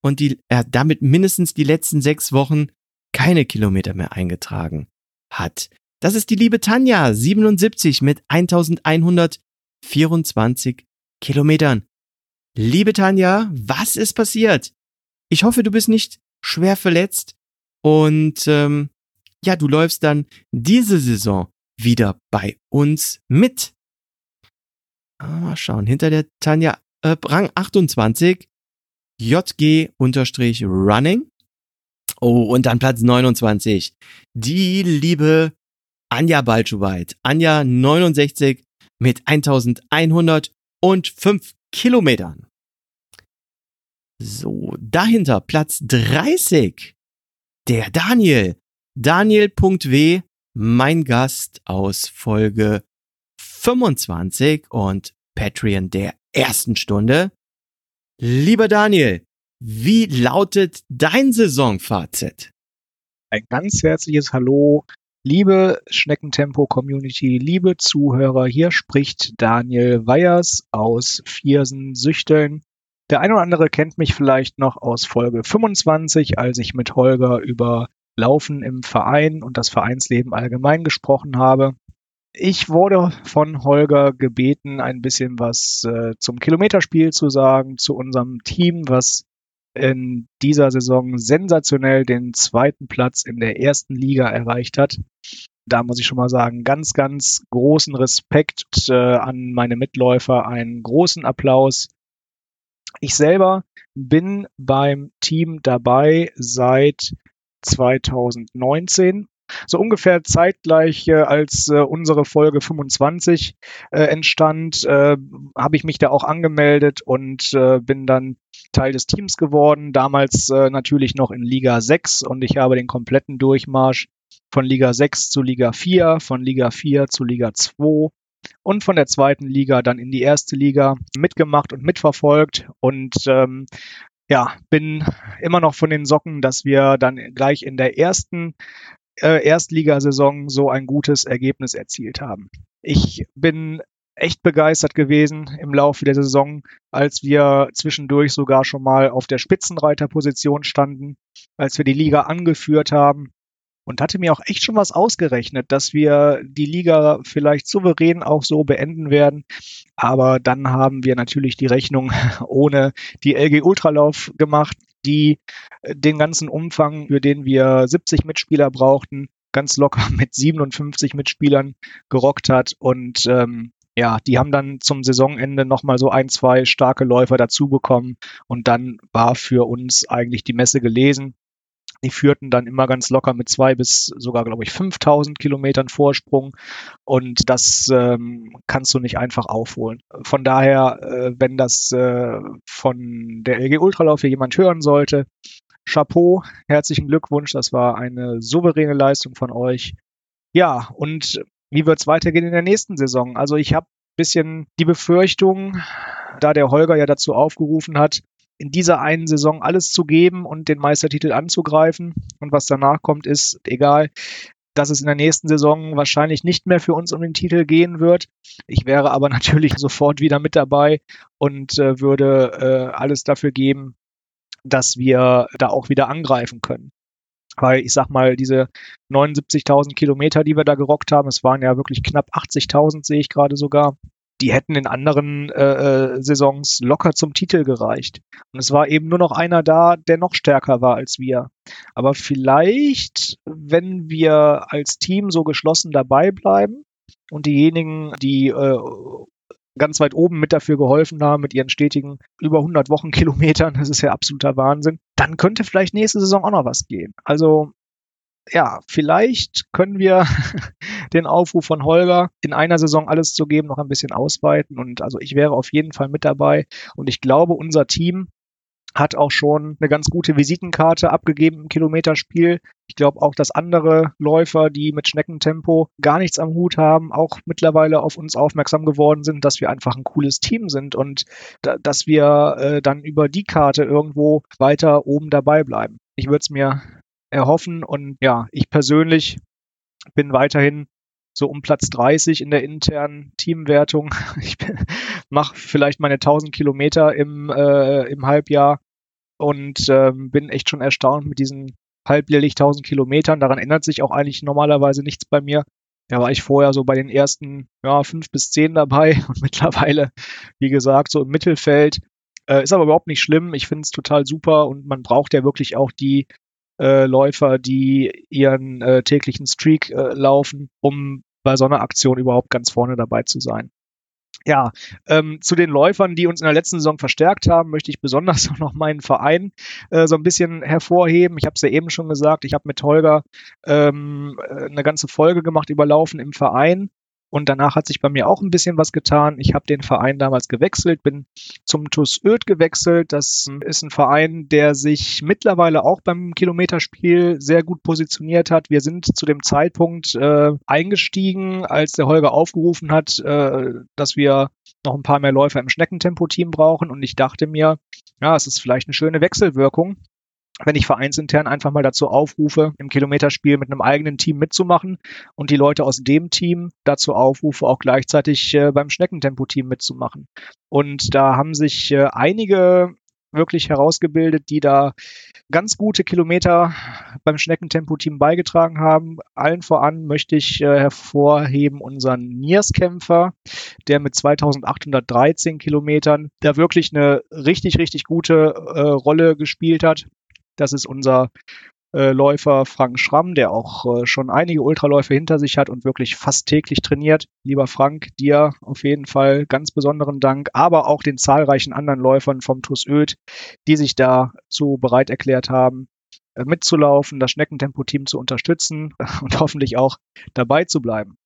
und die, er damit mindestens die letzten sechs Wochen keine Kilometer mehr eingetragen hat. Das ist die liebe Tanja, 77 mit 1124 Kilometern. Liebe Tanja, was ist passiert? Ich hoffe, du bist nicht schwer verletzt und ähm, ja, du läufst dann diese Saison wieder bei uns mit. Ah, mal schauen, hinter der Tanja äh, Rang 28 JG-Running. Oh, und dann Platz 29. Die liebe Anja Balschowait. Anja 69 mit 1105 Kilometern. So, dahinter Platz 30. Der Daniel. Daniel.w mein Gast aus Folge 25 und Patreon der ersten Stunde. Lieber Daniel, wie lautet dein Saisonfazit? Ein ganz herzliches Hallo, liebe Schneckentempo-Community, liebe Zuhörer. Hier spricht Daniel Weyers aus Viersen-Süchteln. Der eine oder andere kennt mich vielleicht noch aus Folge 25, als ich mit Holger über Laufen im Verein und das Vereinsleben allgemein gesprochen habe. Ich wurde von Holger gebeten, ein bisschen was äh, zum Kilometerspiel zu sagen, zu unserem Team, was in dieser Saison sensationell den zweiten Platz in der ersten Liga erreicht hat. Da muss ich schon mal sagen, ganz, ganz großen Respekt äh, an meine Mitläufer, einen großen Applaus. Ich selber bin beim Team dabei seit 2019. So ungefähr zeitgleich, äh, als äh, unsere Folge 25 äh, entstand, habe ich mich da auch angemeldet und bin dann Teil des Teams geworden. Damals natürlich noch in Liga 6 und ich habe den kompletten Durchmarsch von Liga 6 zu Liga 4, von Liga 4 zu Liga 2 und von der zweiten Liga dann in die erste Liga mitgemacht und mitverfolgt und ähm, ja, bin immer noch von den Socken, dass wir dann gleich in der ersten äh, Erstligasaison so ein gutes Ergebnis erzielt haben. Ich bin echt begeistert gewesen im Laufe der Saison, als wir zwischendurch sogar schon mal auf der Spitzenreiterposition standen, als wir die Liga angeführt haben und hatte mir auch echt schon was ausgerechnet, dass wir die Liga vielleicht souverän auch so beenden werden. Aber dann haben wir natürlich die Rechnung <laughs> ohne die LG Ultralauf gemacht, die äh, den ganzen Umfang, für den wir 70 Mitspieler brauchten, ganz locker mit 57 Mitspielern gerockt hat. Und ähm, ja, die haben dann zum Saisonende nochmal so ein, zwei starke Läufer dazu bekommen. Und dann war für uns eigentlich die Messe gelesen. Die führten dann immer ganz locker mit zwei bis sogar, glaube ich, 5000 Kilometern Vorsprung. Und das ähm, kannst du nicht einfach aufholen. Von daher, äh, wenn das äh, von der LG Ultralauf hier jemand hören sollte, Chapeau, herzlichen Glückwunsch. Das war eine souveräne Leistung von euch. Ja, und wie wird es weitergehen in der nächsten Saison? Also ich habe bisschen die Befürchtung, da der Holger ja dazu aufgerufen hat, in dieser einen Saison alles zu geben und den Meistertitel anzugreifen. Und was danach kommt, ist egal dass es in der nächsten Saison wahrscheinlich nicht mehr für uns um den Titel gehen wird. Ich wäre aber <laughs> natürlich sofort wieder mit dabei und äh, würde äh, alles dafür geben, dass wir da auch wieder angreifen können. Weil ich sag mal, diese 79.000 Kilometer, die wir da gerockt haben, es waren ja wirklich knapp 80.000, sehe ich gerade sogar, die hätten in anderen äh, äh, Saisons locker zum Titel gereicht. Und es war eben nur noch einer da, der noch stärker war als wir. Aber vielleicht, wenn wir als Team so geschlossen dabei bleiben und diejenigen, die äh, ganz weit oben mit dafür geholfen haben, mit ihren stetigen über 100 Wochenkilometern, <laughs> das ist ja absoluter Wahnsinn, dann könnte vielleicht nächste Saison auch noch was gehen. Also ja, vielleicht können wir <laughs> den Aufruf von Holger, in einer Saison alles zu geben, noch ein bisschen ausweiten. Und also ich wäre auf jeden Fall mit dabei. Und ich glaube, unser Team hat auch schon eine ganz gute Visitenkarte abgegeben im Kilometerspiel. Ich glaube auch, dass andere Läufer, die mit Schneckentempo gar nichts am Hut haben, auch mittlerweile auf uns aufmerksam geworden sind, dass wir einfach ein cooles Team sind und da, dass wir äh, dann über die Karte irgendwo weiter oben dabei bleiben. Ich würde es mir erhoffen. Und ja, ich persönlich bin weiterhin so um Platz 30 in der internen Teamwertung. <laughs> Ich mache vielleicht meine 1000 Kilometer im, äh, im Halbjahr und ähm, bin echt schon erstaunt mit diesen halbjährlich 1000 Kilometern. Daran ändert sich auch eigentlich normalerweise nichts bei mir. Da war ich vorher so bei den ersten ja, fünf bis zehn dabei <laughs> und mittlerweile, wie gesagt, so im Mittelfeld. Äh, ist aber überhaupt nicht schlimm. Ich finde es total super und man braucht ja wirklich auch die äh, Läufer, die ihren äh, täglichen Streak äh, laufen, um bei so einer Aktion überhaupt ganz vorne dabei zu sein. Ja, ähm, zu den Läufern, die uns in der letzten Saison verstärkt haben, möchte ich besonders <laughs> auch noch meinen Verein äh, so ein bisschen hervorheben. Ich habe es ja eben schon gesagt, ich habe mit Holger ähm, äh, eine ganze Folge gemacht über Laufen im Verein und danach hat sich bei mir auch ein bisschen was getan. Ich habe den Verein damals gewechselt, bin zum TuS Öd gewechselt. Das ist ein Verein, der sich mittlerweile auch beim Kilometerspiel sehr gut positioniert hat. Wir sind zu dem Zeitpunkt äh, eingestiegen, als der Holger aufgerufen hat, äh, dass wir noch ein paar mehr Läufer im Schneckentempo-Team brauchen. Und ich dachte mir, ja, es ist vielleicht eine schöne Wechselwirkung wenn ich vereinsintern einfach mal dazu aufrufe, im Kilometerspiel mit einem eigenen Team mitzumachen und die Leute aus dem Team dazu aufrufe, auch gleichzeitig äh, beim Schneckentempo-Team mitzumachen. Und da haben sich äh, einige wirklich herausgebildet, die da ganz gute Kilometer beim Schneckentempo-Team beigetragen haben. Allen voran möchte ich äh, hervorheben unseren Nierskämpfer, der mit 2813 Kilometern da wirklich eine richtig, richtig gute äh, Rolle gespielt hat. Das ist unser äh, Läufer Frank Schramm, der auch äh, schon einige Ultraläufe hinter sich hat und wirklich fast täglich trainiert. Lieber Frank, dir auf jeden Fall ganz besonderen Dank, aber auch den zahlreichen anderen Läufern vom TuS Öd, die sich dazu bereit erklärt haben, äh, mitzulaufen, das Schneckentempo-Team zu unterstützen <laughs> und hoffentlich auch dabei zu bleiben.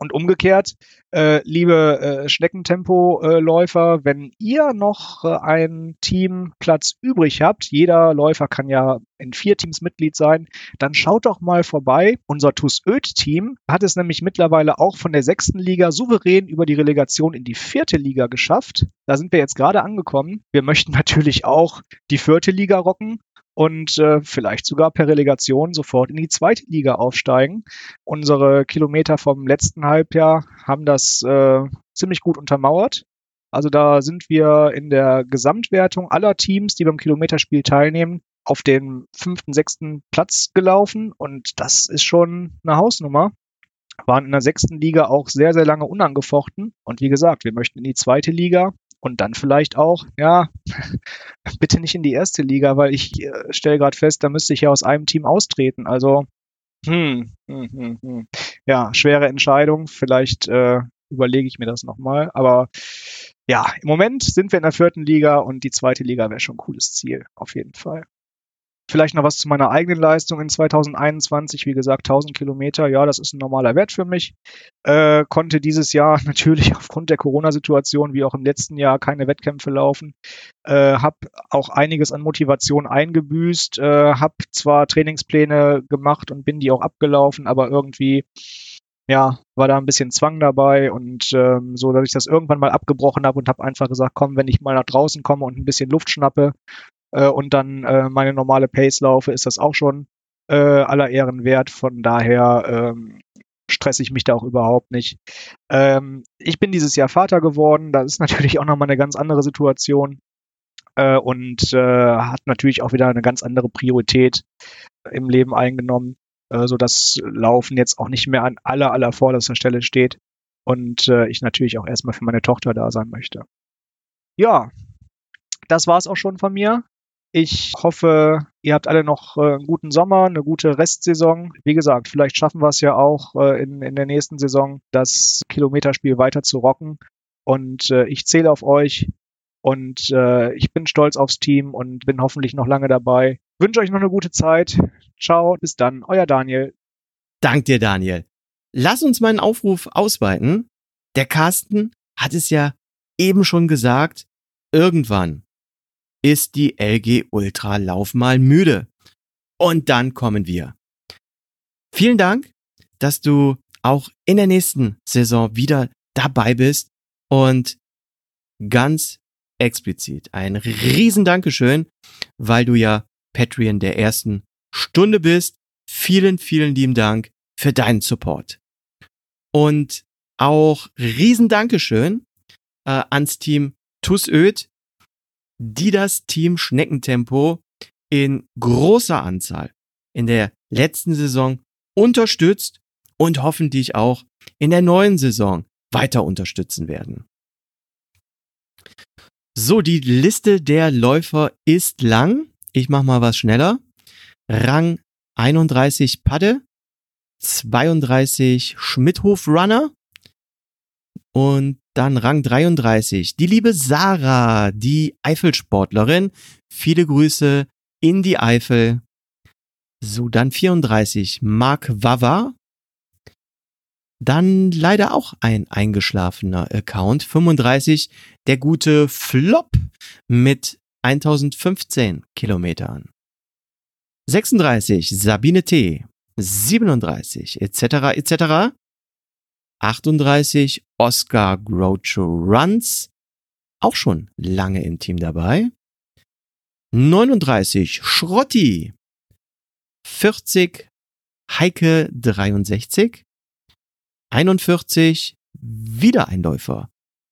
Und umgekehrt, äh, liebe äh, Schneckentempo-Läufer, wenn ihr noch äh, einen Teamplatz übrig habt, jeder Läufer kann ja in vier Teams Mitglied sein, dann schaut doch mal vorbei. Unser TuS Öd-Team hat es nämlich mittlerweile auch von der sechsten Liga souverän über die Relegation in die vierte Liga geschafft. Da sind wir jetzt gerade angekommen. Wir möchten natürlich auch die vierte Liga rocken und äh, vielleicht sogar per Relegation sofort in die zweite Liga aufsteigen. Unsere Kilometer vom letzten Halbjahr haben das äh, ziemlich gut untermauert. Also da sind wir in der Gesamtwertung aller Teams, die beim Kilometerspiel teilnehmen, auf den fünften, sechsten Platz gelaufen und das ist schon eine Hausnummer. Waren in der sechsten Liga auch sehr, sehr lange unangefochten. Und wie gesagt, wir möchten in die zweite Liga und dann vielleicht auch, ja, <laughs> bitte nicht in die erste Liga, weil ich äh, stelle gerade fest, da müsste ich ja aus einem Team austreten. Also, hm, hm, hm, hm. ja, schwere Entscheidung. Vielleicht äh, überlege ich mir das nochmal. Aber ja, im Moment sind wir in der vierten Liga und die zweite Liga wäre schon ein cooles Ziel, auf jeden Fall. Vielleicht noch was zu meiner eigenen Leistung in 2021. Wie gesagt, 1000 Kilometer, ja, das ist ein normaler Wert für mich. Äh, konnte dieses Jahr <laughs> natürlich aufgrund der Corona-Situation, wie auch im letzten Jahr, keine Wettkämpfe laufen. Äh, hab auch einiges an Motivation eingebüßt. Äh, hab zwar Trainingspläne gemacht und bin die auch abgelaufen, aber irgendwie ja, war da ein bisschen Zwang dabei und ähm, so, dass ich das irgendwann mal abgebrochen habe und habe einfach gesagt, komm, wenn ich mal nach draußen komme und ein bisschen Luft schnappe äh, und dann äh, meine normale Pace laufe, ist das auch schon äh, aller Ehren wert. Von daher ähm, stresse ich mich da auch überhaupt nicht. Ähm, ich bin dieses Jahr Vater geworden, das ist <laughs> natürlich auch nochmal eine ganz andere Situation äh, und äh, hat natürlich auch wieder eine ganz andere Priorität im Leben eingenommen äh, so dass Laufen jetzt auch nicht mehr an aller, aller vorderster Stelle steht und äh, ich natürlich auch erstmal für meine Tochter da sein möchte. Ja, das war's auch schon von mir. Ich hoffe, ihr habt alle noch äh, einen guten Sommer, eine gute Restsaison. Wie gesagt, vielleicht schaffen wir es ja auch äh, in, in der nächsten Saison, das Kilometerspiel weiter zu rocken. Und äh, ich zähle auf euch und äh, ich bin stolz aufs Team und bin hoffentlich noch lange dabei. Wünsche euch noch eine gute Zeit. Ciao, bis dann, euer Daniel. Dank dir, Daniel. Lass uns meinen Aufruf ausweiten. Der Carsten hat es ja eben schon gesagt, irgendwann ist die LG Ultra Lauf mal müde. Und dann kommen wir. Vielen Dank, dass du auch in der nächsten Saison wieder dabei bist und ganz explizit ein riesen Dankeschön, weil du ja Patreon der ersten Stunde bist. Vielen, vielen lieben Dank für deinen Support. Und auch riesen Dankeschön äh, ans Team Tussöd, die das Team Schneckentempo in großer Anzahl in der letzten Saison unterstützt und hoffentlich auch in der neuen Saison weiter unterstützen werden. So, die Liste der Läufer ist lang. Ich mach mal was schneller. Rang 31 Padde, 32 Schmidhof Runner und dann Rang 33 die liebe Sarah, die Eifelsportlerin. Viele Grüße in die Eifel. So, dann 34 Mark Wawa. Dann leider auch ein eingeschlafener Account. 35 der gute Flop mit 1015 Kilometern. 36 Sabine T. 37 etc. etc. 38 Oscar Groucho Runs, auch schon lange im Team dabei. 39 Schrotti. 40 Heike 63. 41 wieder ein Läufer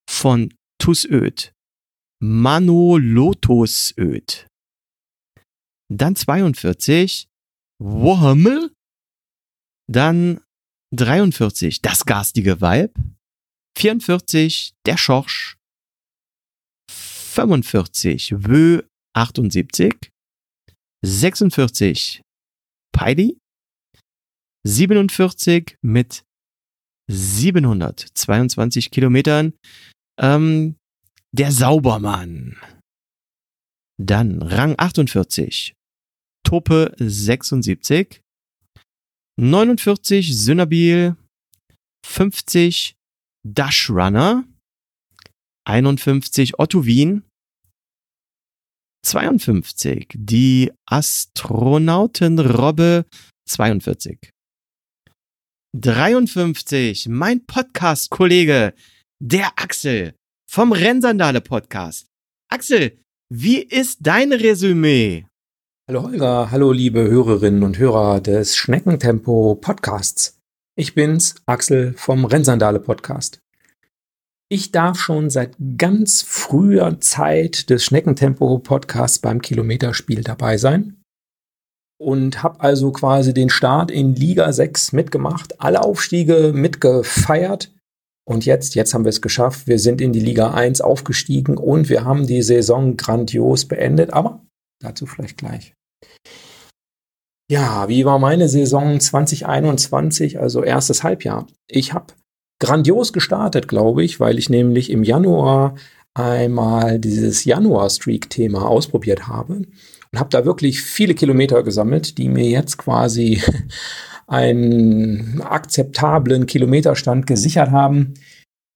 von Tussöd. Manolotusöd. Dann 42, Wohammel. Dann 43, das garstige Weib. 44, der Schorsch. 45, Wö 78. 46, Peidi. 47 mit 722 Kilometern. Ähm, der Saubermann. Dann Rang 48, Tope 76, 49 Synabil, 50 Dash Runner, 51 Otto Wien, 52 die Astronautenrobbe 42. 53 mein Podcast-Kollege, der Axel vom Rennsandale Podcast. Axel, wie ist dein Resümee? Hallo Holger, hallo liebe Hörerinnen und Hörer des Schneckentempo Podcasts. Ich bin's, Axel vom Rennsandale Podcast. Ich darf schon seit ganz früher Zeit des Schneckentempo Podcasts beim Kilometerspiel dabei sein und habe also quasi den Start in Liga 6 mitgemacht, alle Aufstiege mitgefeiert und jetzt, jetzt haben wir es geschafft. Wir sind in die Liga 1 aufgestiegen und wir haben die Saison grandios beendet. Aber dazu vielleicht gleich. Ja, wie war meine Saison 2021, also erstes Halbjahr? Ich habe grandios gestartet, glaube ich, weil ich nämlich im Januar einmal dieses Januar-Streak-Thema ausprobiert habe und habe da wirklich viele Kilometer gesammelt, die mir jetzt quasi <laughs> einen akzeptablen Kilometerstand gesichert haben.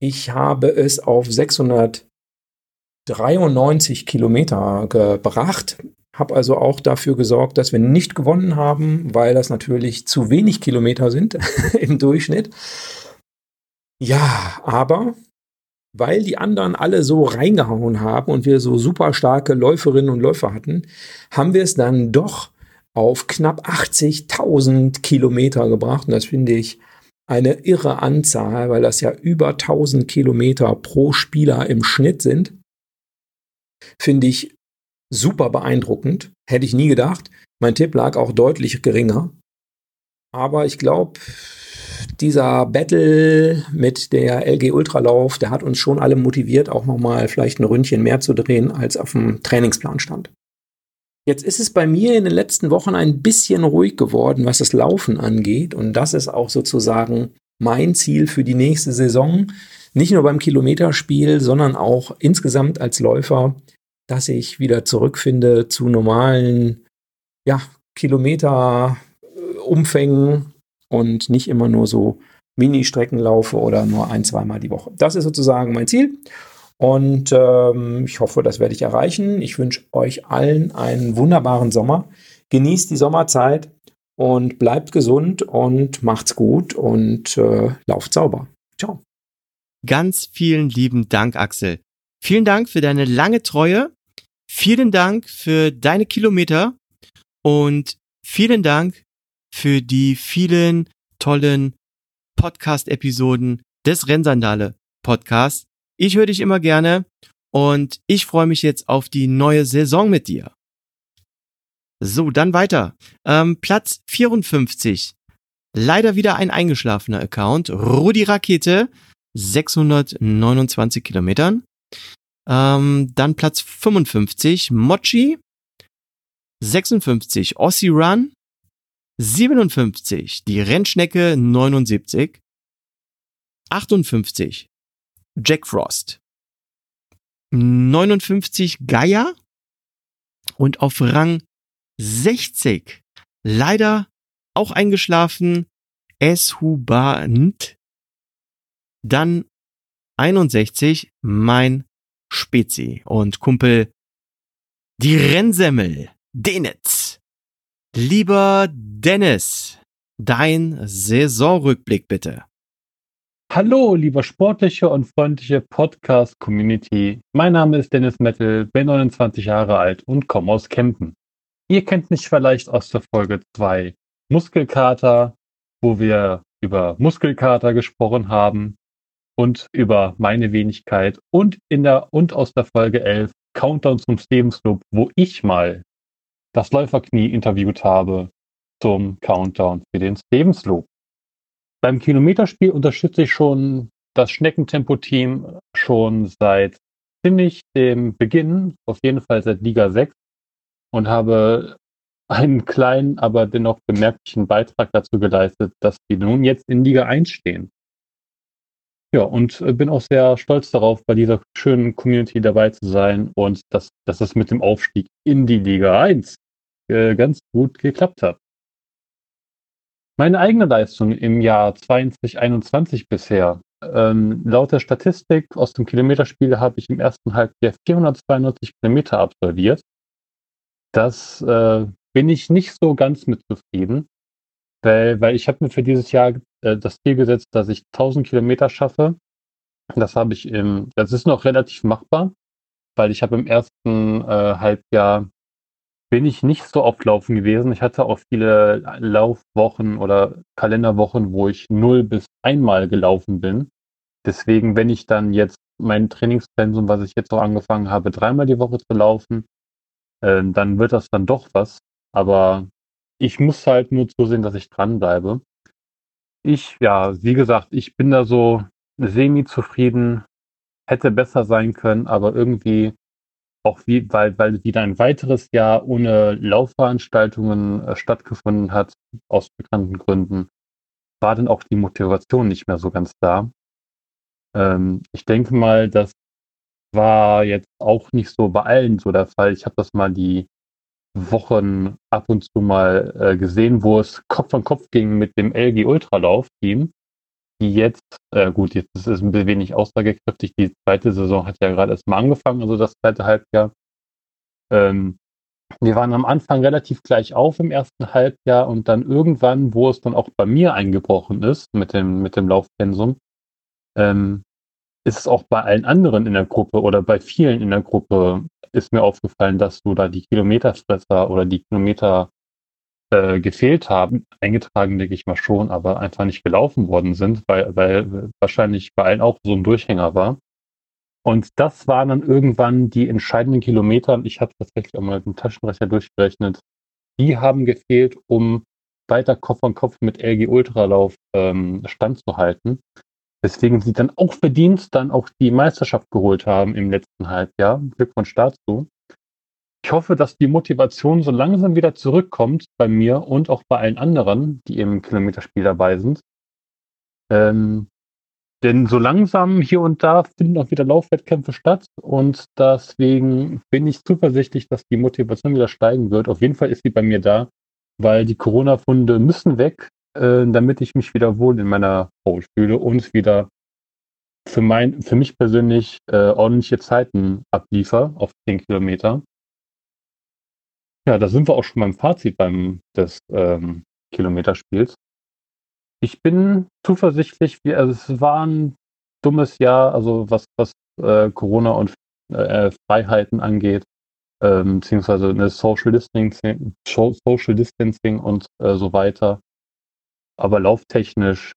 Ich habe es auf 693 Kilometer gebracht. Habe also auch dafür gesorgt, dass wir nicht gewonnen haben, weil das natürlich zu wenig Kilometer sind <laughs> im Durchschnitt. Ja, aber weil die anderen alle so reingehauen haben und wir so super starke Läuferinnen und Läufer hatten, haben wir es dann doch auf knapp 80.000 Kilometer gebracht. Und das finde ich eine irre Anzahl, weil das ja über 1000 Kilometer pro Spieler im Schnitt sind. Finde ich super beeindruckend. Hätte ich nie gedacht. Mein Tipp lag auch deutlich geringer. Aber ich glaube, dieser Battle mit der LG Ultralauf, der hat uns schon alle motiviert, auch nochmal vielleicht ein Ründchen mehr zu drehen, als auf dem Trainingsplan stand. Jetzt ist es bei mir in den letzten Wochen ein bisschen ruhig geworden, was das Laufen angeht. Und das ist auch sozusagen mein Ziel für die nächste Saison. Nicht nur beim Kilometerspiel, sondern auch insgesamt als Läufer, dass ich wieder zurückfinde zu normalen ja, Kilometerumfängen und nicht immer nur so Mini-Strecken laufe oder nur ein, zweimal die Woche. Das ist sozusagen mein Ziel. Und ähm, ich hoffe, das werde ich erreichen. Ich wünsche euch allen einen wunderbaren Sommer. Genießt die Sommerzeit und bleibt gesund und macht's gut und äh, lauft sauber. Ciao. Ganz vielen lieben Dank, Axel. Vielen Dank für deine lange Treue. Vielen Dank für deine Kilometer und vielen Dank für die vielen tollen Podcast-Episoden des Rennsandale Podcasts. Ich höre dich immer gerne und ich freue mich jetzt auf die neue Saison mit dir. So, dann weiter. Ähm, Platz 54. Leider wieder ein eingeschlafener Account. Rudi Rakete, 629 Kilometern. Ähm, dann Platz 55. Mochi, 56. Ossi Run, 57. Die Rennschnecke, 79. 58. Jack Frost. 59 Gaia und auf Rang 60 leider auch eingeschlafen Eshubant. Dann 61 mein Spezi und Kumpel die Rennsemmel Denitz. Lieber Dennis, dein Saisonrückblick bitte. Hallo, lieber sportliche und freundliche Podcast-Community. Mein Name ist Dennis Mettel, bin 29 Jahre alt und komme aus Kempen. Ihr kennt mich vielleicht aus der Folge 2 Muskelkater, wo wir über Muskelkater gesprochen haben und über meine Wenigkeit und in der und aus der Folge 11 Countdown zum Lebenslob, wo ich mal das Läuferknie interviewt habe zum Countdown für den Lebenslob. Beim Kilometerspiel unterstütze ich schon das Schneckentempo-Team schon seit ziemlich dem Beginn, auf jeden Fall seit Liga 6 und habe einen kleinen, aber dennoch bemerklichen Beitrag dazu geleistet, dass die nun jetzt in Liga 1 stehen. Ja, und bin auch sehr stolz darauf, bei dieser schönen Community dabei zu sein und dass, dass es mit dem Aufstieg in die Liga 1 äh, ganz gut geklappt hat. Meine eigene Leistung im Jahr 2021 bisher. Ähm, laut der Statistik aus dem Kilometerspiel habe ich im ersten Halbjahr 492 Kilometer absolviert. Das äh, bin ich nicht so ganz mit zufrieden, weil, weil ich habe mir für dieses Jahr äh, das Ziel gesetzt, dass ich 1000 Kilometer schaffe. Das habe ich im, das ist noch relativ machbar, weil ich habe im ersten äh, Halbjahr bin ich nicht so oft laufen gewesen. Ich hatte auch viele Laufwochen oder Kalenderwochen, wo ich null bis einmal gelaufen bin. Deswegen, wenn ich dann jetzt mein Trainingspensum, was ich jetzt auch angefangen habe, dreimal die Woche zu laufen, äh, dann wird das dann doch was. Aber ich muss halt nur zusehen, dass ich dranbleibe. Ich, ja, wie gesagt, ich bin da so semi-zufrieden, hätte besser sein können, aber irgendwie auch wie, weil, weil wieder ein weiteres Jahr ohne Laufveranstaltungen äh, stattgefunden hat, aus bekannten Gründen, war dann auch die Motivation nicht mehr so ganz da. Ähm, ich denke mal, das war jetzt auch nicht so bei allen so der Fall. Ich habe das mal die Wochen ab und zu mal äh, gesehen, wo es Kopf an Kopf ging mit dem LG Ultralauf-Team die jetzt, äh, gut, jetzt ist es ein bisschen wenig aussagekräftig, die zweite Saison hat ja gerade erst mal angefangen, also das zweite Halbjahr. Ähm, wir waren am Anfang relativ gleich auf im ersten Halbjahr und dann irgendwann, wo es dann auch bei mir eingebrochen ist mit dem, mit dem Laufpensum, ähm, ist es auch bei allen anderen in der Gruppe oder bei vielen in der Gruppe ist mir aufgefallen, dass so da die Kilometerfresser oder die Kilometer äh, gefehlt haben. Eingetragen, denke ich mal schon, aber einfach nicht gelaufen worden sind, weil, weil wahrscheinlich bei allen auch so ein Durchhänger war. Und das waren dann irgendwann die entscheidenden Kilometer. Ich habe tatsächlich auch mal mit dem Taschenrechner durchgerechnet. Die haben gefehlt, um weiter Kopf an Kopf mit LG Ultralauf ähm, standzuhalten. Deswegen sie dann auch verdient dann auch die Meisterschaft geholt haben im letzten Halbjahr. Glückwunsch dazu. Ich hoffe, dass die Motivation so langsam wieder zurückkommt bei mir und auch bei allen anderen, die im Kilometerspiel dabei sind. Ähm, denn so langsam hier und da finden auch wieder Laufwettkämpfe statt und deswegen bin ich zuversichtlich, dass die Motivation wieder steigen wird. Auf jeden Fall ist sie bei mir da, weil die Corona-Funde müssen weg, äh, damit ich mich wieder wohl in meiner Haut fühle und wieder für, mein, für mich persönlich äh, ordentliche Zeiten abliefer auf 10 Kilometer. Ja, da sind wir auch schon beim Fazit beim des ähm, Kilometerspiels. Ich bin zuversichtlich, wie, also es war ein dummes Jahr, also was, was äh, Corona und äh, Freiheiten angeht, ähm, beziehungsweise eine Social Distancing, Social Distancing und äh, so weiter. Aber lauftechnisch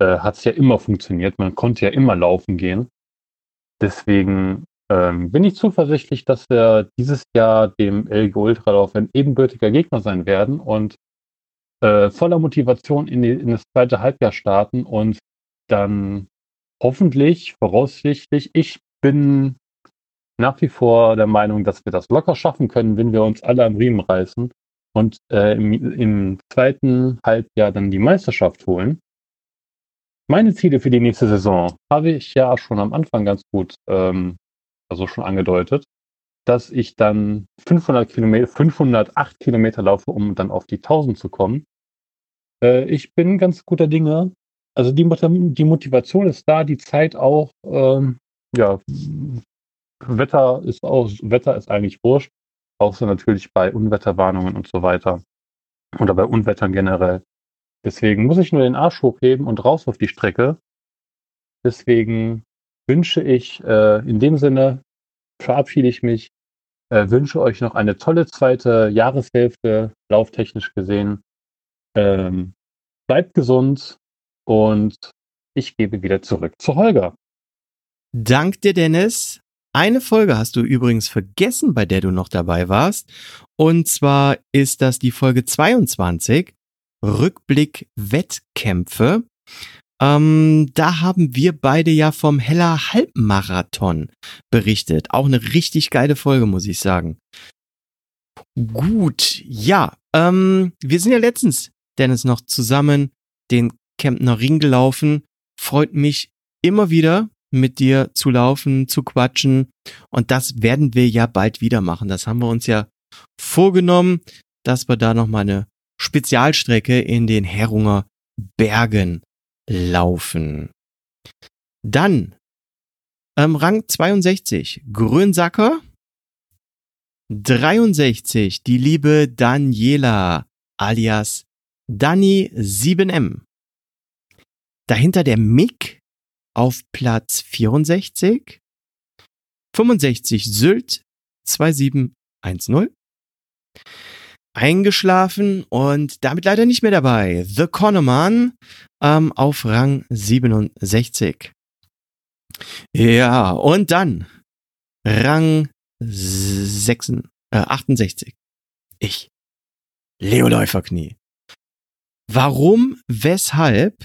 äh, hat es ja immer funktioniert. Man konnte ja immer laufen gehen. Deswegen ähm, bin ich zuversichtlich, dass wir dieses Jahr dem LG Ultralauf ein ebenbürtiger Gegner sein werden und äh, voller Motivation in, die, in das zweite Halbjahr starten und dann hoffentlich, voraussichtlich, ich bin nach wie vor der Meinung, dass wir das locker schaffen können, wenn wir uns alle am Riemen reißen und äh, im, im zweiten Halbjahr dann die Meisterschaft holen. Meine Ziele für die nächste Saison habe ich ja schon am Anfang ganz gut, ähm, also schon angedeutet, dass ich dann 500 Kilometer, 508 Kilometer laufe, um dann auf die 1000 zu kommen. Äh, ich bin ganz guter Dinge. Also die, die Motivation ist da, die Zeit auch. Ähm, ja, Wetter ist auch, Wetter ist eigentlich wurscht außer natürlich bei Unwetterwarnungen und so weiter. Oder bei Unwettern generell. Deswegen muss ich nur den Arsch hochheben und raus auf die Strecke. Deswegen wünsche ich, äh, in dem Sinne verabschiede ich mich, äh, wünsche euch noch eine tolle zweite Jahreshälfte, lauftechnisch gesehen. Ähm, bleibt gesund und ich gebe wieder zurück zu Holger. Dank dir, Dennis. Eine Folge hast du übrigens vergessen, bei der du noch dabei warst. Und zwar ist das die Folge 22, Rückblick Wettkämpfe. Ähm, da haben wir beide ja vom Heller Halbmarathon berichtet. Auch eine richtig geile Folge, muss ich sagen. Gut, ja. Ähm, wir sind ja letztens, Dennis, noch zusammen den Kempner Ring gelaufen. Freut mich immer wieder, mit dir zu laufen, zu quatschen. Und das werden wir ja bald wieder machen. Das haben wir uns ja vorgenommen, dass wir da nochmal eine Spezialstrecke in den Herunger Bergen laufen. Dann ähm, Rang 62 Grünsacker. 63 die liebe Daniela alias Dani 7M. Dahinter der Mick auf Platz 64. 65 Sylt 2710. Eingeschlafen und damit leider nicht mehr dabei. The Conneman ähm, auf Rang 67. Ja, und dann Rang 6, äh, 68. Ich. Leo Läuferknie. Warum, weshalb?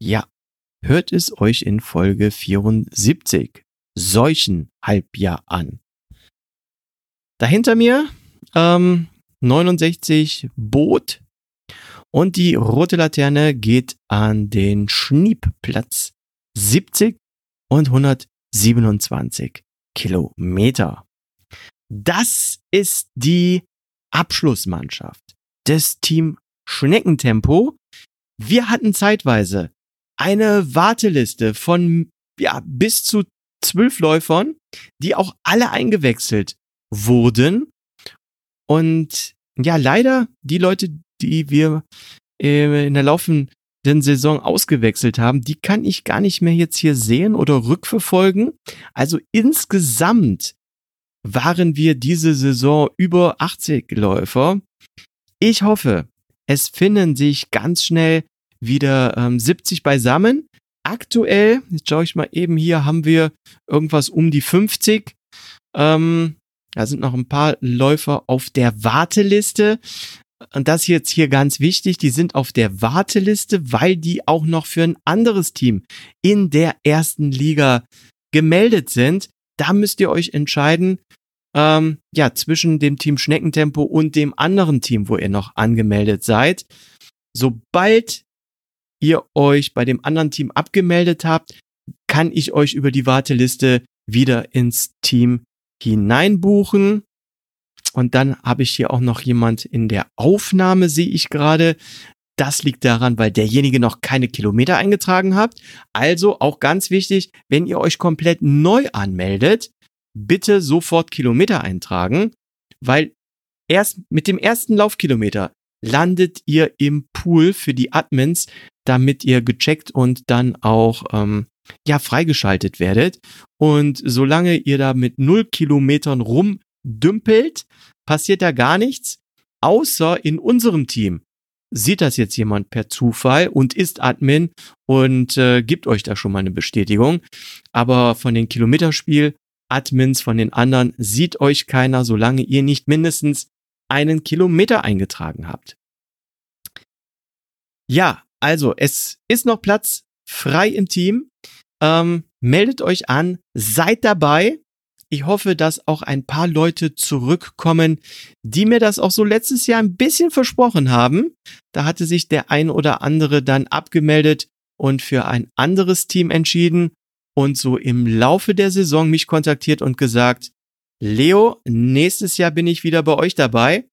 Ja, hört es euch in Folge 74 solchen Halbjahr an. Dahinter mir ähm, 69 Boot und die rote Laterne geht an den Schniebplatz 70 und 127 Kilometer. Das ist die Abschlussmannschaft des Team Schneckentempo. Wir hatten zeitweise eine Warteliste von ja, bis zu zwölf Läufern, die auch alle eingewechselt wurden. Und ja, leider die Leute, die wir äh, in der laufenden Saison ausgewechselt haben, die kann ich gar nicht mehr jetzt hier sehen oder rückverfolgen. Also insgesamt waren wir diese Saison über 80 Läufer. Ich hoffe, es finden sich ganz schnell wieder ähm, 70 beisammen. Aktuell, jetzt schaue ich mal eben hier, haben wir irgendwas um die 50. Ähm, da sind noch ein paar Läufer auf der Warteliste. Und das jetzt hier ganz wichtig, die sind auf der Warteliste, weil die auch noch für ein anderes Team in der ersten Liga gemeldet sind. Da müsst ihr euch entscheiden, ähm, ja, zwischen dem Team Schneckentempo und dem anderen Team, wo ihr noch angemeldet seid. Sobald ihr euch bei dem anderen Team abgemeldet habt, kann ich euch über die Warteliste wieder ins Team hineinbuchen. Und dann habe ich hier auch noch jemand in der Aufnahme, sehe ich gerade. Das liegt daran, weil derjenige noch keine Kilometer eingetragen hat. Also auch ganz wichtig, wenn ihr euch komplett neu anmeldet, bitte sofort Kilometer eintragen, weil erst mit dem ersten Laufkilometer landet ihr im Pool für die Admins, damit ihr gecheckt und dann auch ähm, ja freigeschaltet werdet. Und solange ihr da mit null Kilometern rumdümpelt, passiert da gar nichts, außer in unserem Team sieht das jetzt jemand per Zufall und ist Admin und äh, gibt euch da schon mal eine Bestätigung. Aber von den Kilometerspiel Admins von den anderen sieht euch keiner, solange ihr nicht mindestens einen Kilometer eingetragen habt. Ja, also es ist noch Platz frei im Team. Ähm, meldet euch an, seid dabei. Ich hoffe, dass auch ein paar Leute zurückkommen, die mir das auch so letztes Jahr ein bisschen versprochen haben. Da hatte sich der ein oder andere dann abgemeldet und für ein anderes Team entschieden und so im Laufe der Saison mich kontaktiert und gesagt, Leo, nächstes Jahr bin ich wieder bei euch dabei.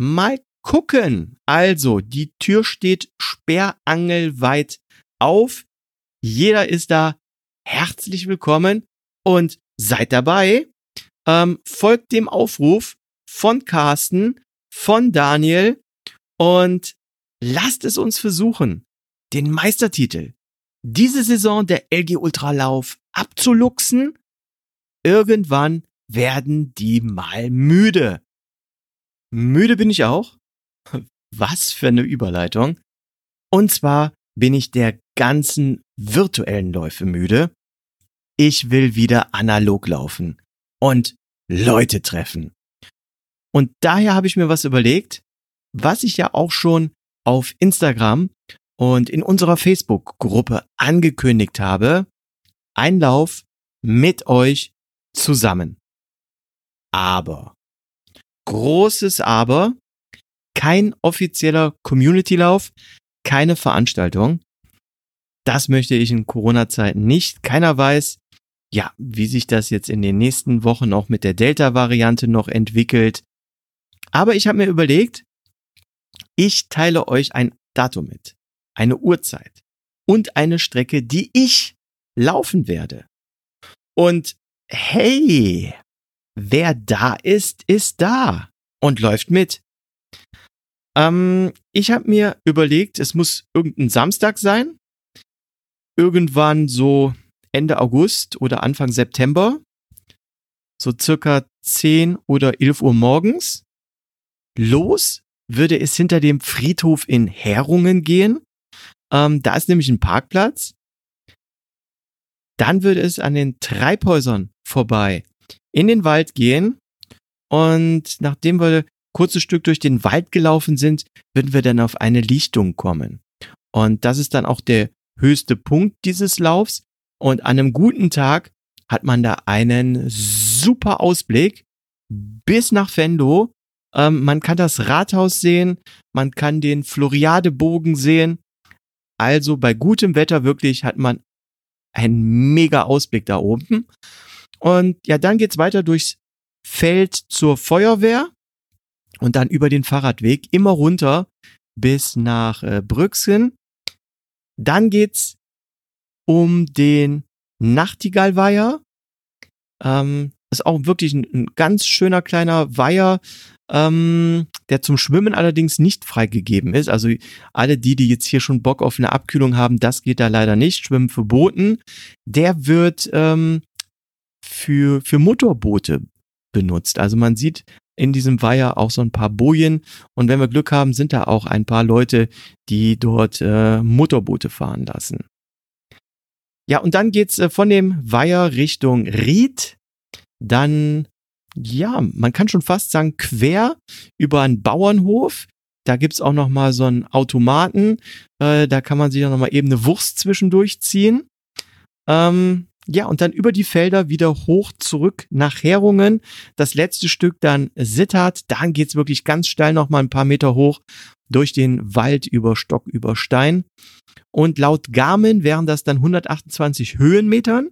Mal gucken. Also, die Tür steht sperrangelweit auf. Jeder ist da herzlich willkommen und seid dabei. Ähm, folgt dem Aufruf von Carsten, von Daniel und lasst es uns versuchen, den Meistertitel diese Saison der LG Ultralauf abzuluxen. Irgendwann werden die mal müde. Müde bin ich auch. <laughs> Was für eine Überleitung. Und zwar bin ich der ganzen virtuellen Läufe müde. Ich will wieder analog laufen und Leute treffen. Und daher habe ich mir was überlegt, was ich ja auch schon auf Instagram und in unserer Facebook-Gruppe angekündigt habe, Einlauf mit euch zusammen. Aber, großes Aber, kein offizieller Community-Lauf, keine Veranstaltung. Das möchte ich in Corona-Zeiten nicht. Keiner weiß, ja, wie sich das jetzt in den nächsten Wochen auch mit der Delta-Variante noch entwickelt. Aber ich habe mir überlegt, ich teile euch ein Datum mit eine Uhrzeit und eine Strecke, die ich laufen werde. Und hey, wer da ist, ist da und läuft mit. Ähm, ich habe mir überlegt, es muss irgendein Samstag sein. Irgendwann so Ende August oder Anfang September. So circa 10 oder 11 Uhr morgens. Los würde es hinter dem Friedhof in Herungen gehen. Ähm, da ist nämlich ein Parkplatz. Dann würde es an den Treibhäusern vorbei in den Wald gehen. Und nachdem wir kurzes Stück durch den Wald gelaufen sind, würden wir dann auf eine Lichtung kommen. Und das ist dann auch der höchste Punkt dieses Laufs. Und an einem guten Tag hat man da einen super Ausblick bis nach Venlo. Ähm, man kann das Rathaus sehen, man kann den Floriadebogen sehen also bei gutem Wetter wirklich hat man einen mega Ausblick da oben. Und ja, dann geht's weiter durchs Feld zur Feuerwehr und dann über den Fahrradweg immer runter bis nach äh, Brüxen. Dann geht's um den Nachtigallweiher. Ähm, ist auch wirklich ein, ein ganz schöner kleiner Weiher, ähm, der zum Schwimmen allerdings nicht freigegeben ist. Also alle die, die jetzt hier schon Bock auf eine Abkühlung haben, das geht da leider nicht. Schwimmen verboten. Der wird ähm, für, für Motorboote benutzt. Also man sieht in diesem Weiher auch so ein paar Bojen und wenn wir Glück haben, sind da auch ein paar Leute, die dort äh, Motorboote fahren lassen. Ja, und dann geht's äh, von dem Weiher Richtung Ried, dann ja, man kann schon fast sagen, quer über einen Bauernhof. Da gibt's auch noch mal so einen Automaten. Äh, da kann man sich auch noch mal eben eine Wurst zwischendurch ziehen. Ähm, ja, und dann über die Felder wieder hoch zurück nach Herungen. Das letzte Stück dann Sittard. Dann geht's wirklich ganz steil noch mal ein paar Meter hoch durch den Wald über Stock über Stein. Und laut Garmin wären das dann 128 Höhenmetern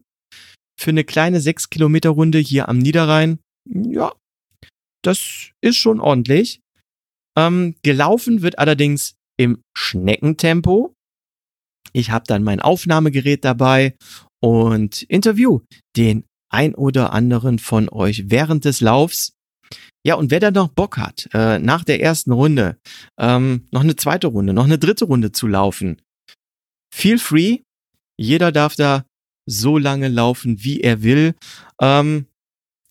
für eine kleine 6 Kilometer Runde hier am Niederrhein ja, das ist schon ordentlich. Ähm, gelaufen wird allerdings im Schneckentempo. Ich habe dann mein Aufnahmegerät dabei und interview den ein oder anderen von euch während des Laufs. Ja, und wer da noch Bock hat, äh, nach der ersten Runde ähm, noch eine zweite Runde, noch eine dritte Runde zu laufen, feel free. Jeder darf da so lange laufen, wie er will. Ähm,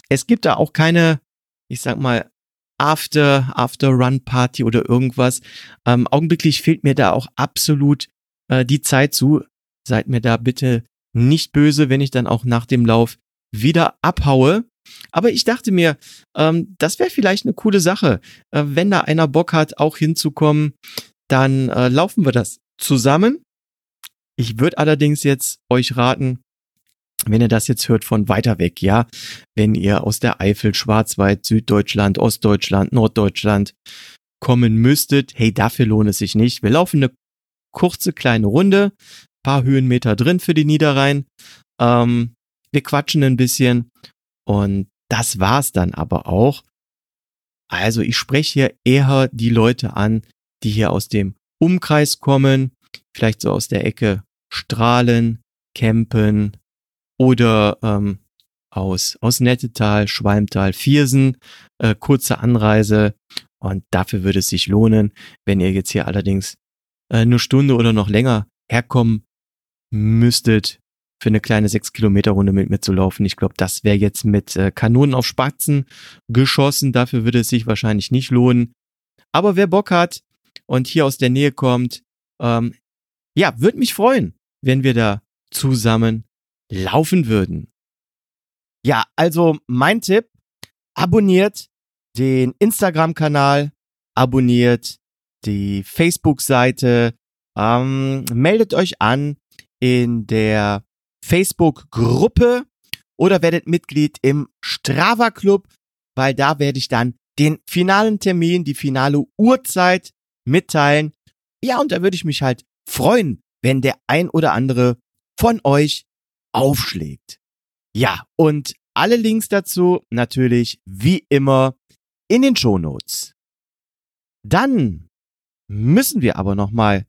es gibt da auch keine, ich sag mal, After, After Run Party oder irgendwas. Ähm, augenblicklich fehlt mir da auch absolut äh, die Zeit zu. Seid mir da bitte nicht böse, wenn ich dann auch nach dem Lauf wieder abhaue. Aber ich dachte mir, ähm, das wäre vielleicht eine coole Sache. Äh, wenn da einer Bock hat, auch hinzukommen, dann äh, laufen wir das zusammen. Ich würde allerdings jetzt euch raten, wenn ihr das jetzt hört von weiter weg, ja, wenn ihr aus der Eifel, Schwarzwald, Süddeutschland, Ostdeutschland, Norddeutschland kommen müsstet, hey, dafür lohnt es sich nicht. Wir laufen eine kurze kleine Runde, paar Höhenmeter drin für die Niederrhein. Ähm, wir quatschen ein bisschen und das war's dann aber auch. Also ich spreche hier eher die Leute an, die hier aus dem Umkreis kommen, vielleicht so aus der Ecke Strahlen, Kempen, oder ähm, aus, aus Nettetal, Schwalmtal, Viersen, äh, kurze Anreise. Und dafür würde es sich lohnen, wenn ihr jetzt hier allerdings äh, eine Stunde oder noch länger herkommen müsstet, für eine kleine 6 Kilometer Runde mit mir zu laufen. Ich glaube, das wäre jetzt mit äh, Kanonen auf Spatzen geschossen. Dafür würde es sich wahrscheinlich nicht lohnen. Aber wer Bock hat und hier aus der Nähe kommt, ähm, ja, würde mich freuen, wenn wir da zusammen laufen würden. Ja, also mein Tipp, abonniert den Instagram-Kanal, abonniert die Facebook-Seite, ähm, meldet euch an in der Facebook-Gruppe oder werdet Mitglied im Strava Club, weil da werde ich dann den finalen Termin, die finale Uhrzeit mitteilen. Ja, und da würde ich mich halt freuen, wenn der ein oder andere von euch aufschlägt. Ja, und alle Links dazu natürlich wie immer in den Shownotes. Dann müssen wir aber nochmal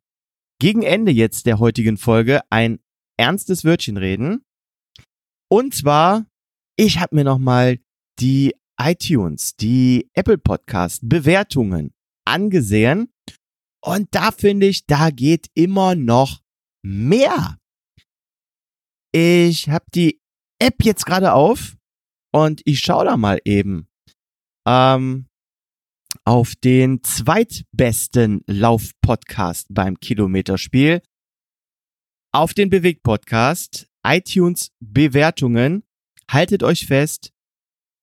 gegen Ende jetzt der heutigen Folge ein ernstes Wörtchen reden. Und zwar, ich habe mir nochmal die iTunes, die Apple Podcast Bewertungen angesehen. Und da finde ich, da geht immer noch mehr. Ich habe die App jetzt gerade auf und ich schaue da mal eben ähm, auf den zweitbesten Lauf-Podcast beim Kilometerspiel, auf den Bewegt-Podcast, iTunes Bewertungen. Haltet euch fest,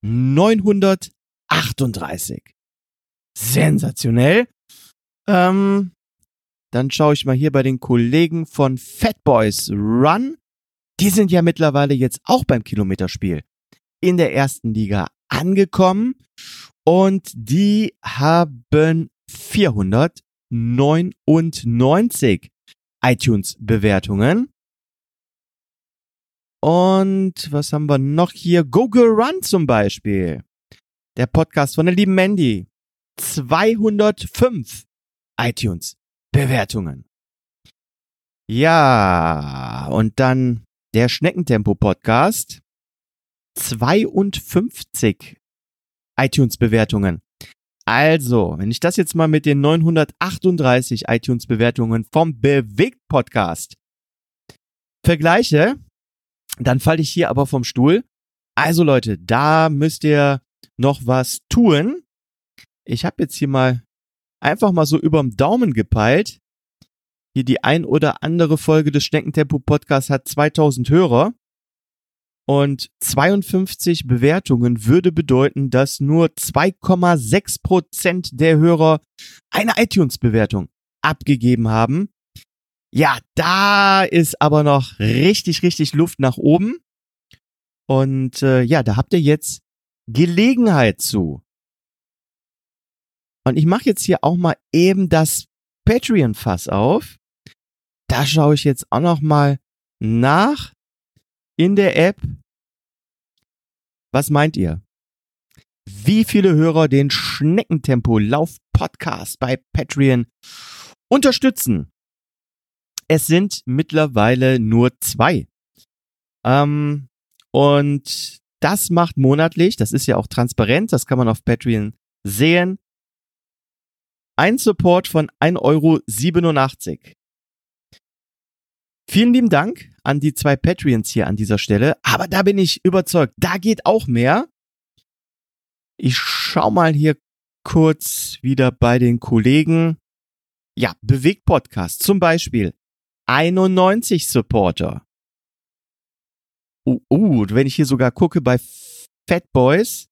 938. Sensationell. Ähm, dann schaue ich mal hier bei den Kollegen von Fatboys Run die sind ja mittlerweile jetzt auch beim Kilometerspiel in der ersten Liga angekommen und die haben 499 iTunes-Bewertungen. Und was haben wir noch hier? Google Run zum Beispiel. Der Podcast von der lieben Mandy. 205 iTunes-Bewertungen. Ja, und dann der Schneckentempo-Podcast. 952 iTunes-Bewertungen. Also, wenn ich das jetzt mal mit den 938 iTunes-Bewertungen vom Bewegt-Podcast vergleiche, dann falle ich hier aber vom Stuhl. Also Leute, da müsst ihr noch was tun. Ich habe jetzt hier mal einfach mal so überm Daumen gepeilt. Hier die ein oder andere Folge des Schneckentempo Podcasts hat 2000 Hörer. Und 52 Bewertungen würde bedeuten, dass nur 2,6 Prozent der Hörer eine iTunes-Bewertung abgegeben haben. Ja, da ist aber noch richtig, richtig Luft nach oben. Und äh, ja, da habt ihr jetzt Gelegenheit zu. Und ich mache jetzt hier auch mal eben das Patreon-Fass auf. Da schaue ich jetzt auch noch mal nach in der App. Was meint ihr? Wie viele Hörer den Schneckentempo Lauf Podcast bei Patreon unterstützen? Es sind mittlerweile nur zwei. Ähm, und das macht monatlich, das ist ja auch transparent, das kann man auf Patreon sehen, ein Support von 1,87 Euro. Vielen lieben Dank an die zwei Patreons hier an dieser Stelle. Aber da bin ich überzeugt, da geht auch mehr. Ich schau mal hier kurz wieder bei den Kollegen. Ja, Bewegt Podcast zum Beispiel. 91 Supporter. Uh, uh, wenn ich hier sogar gucke bei Fat Boys,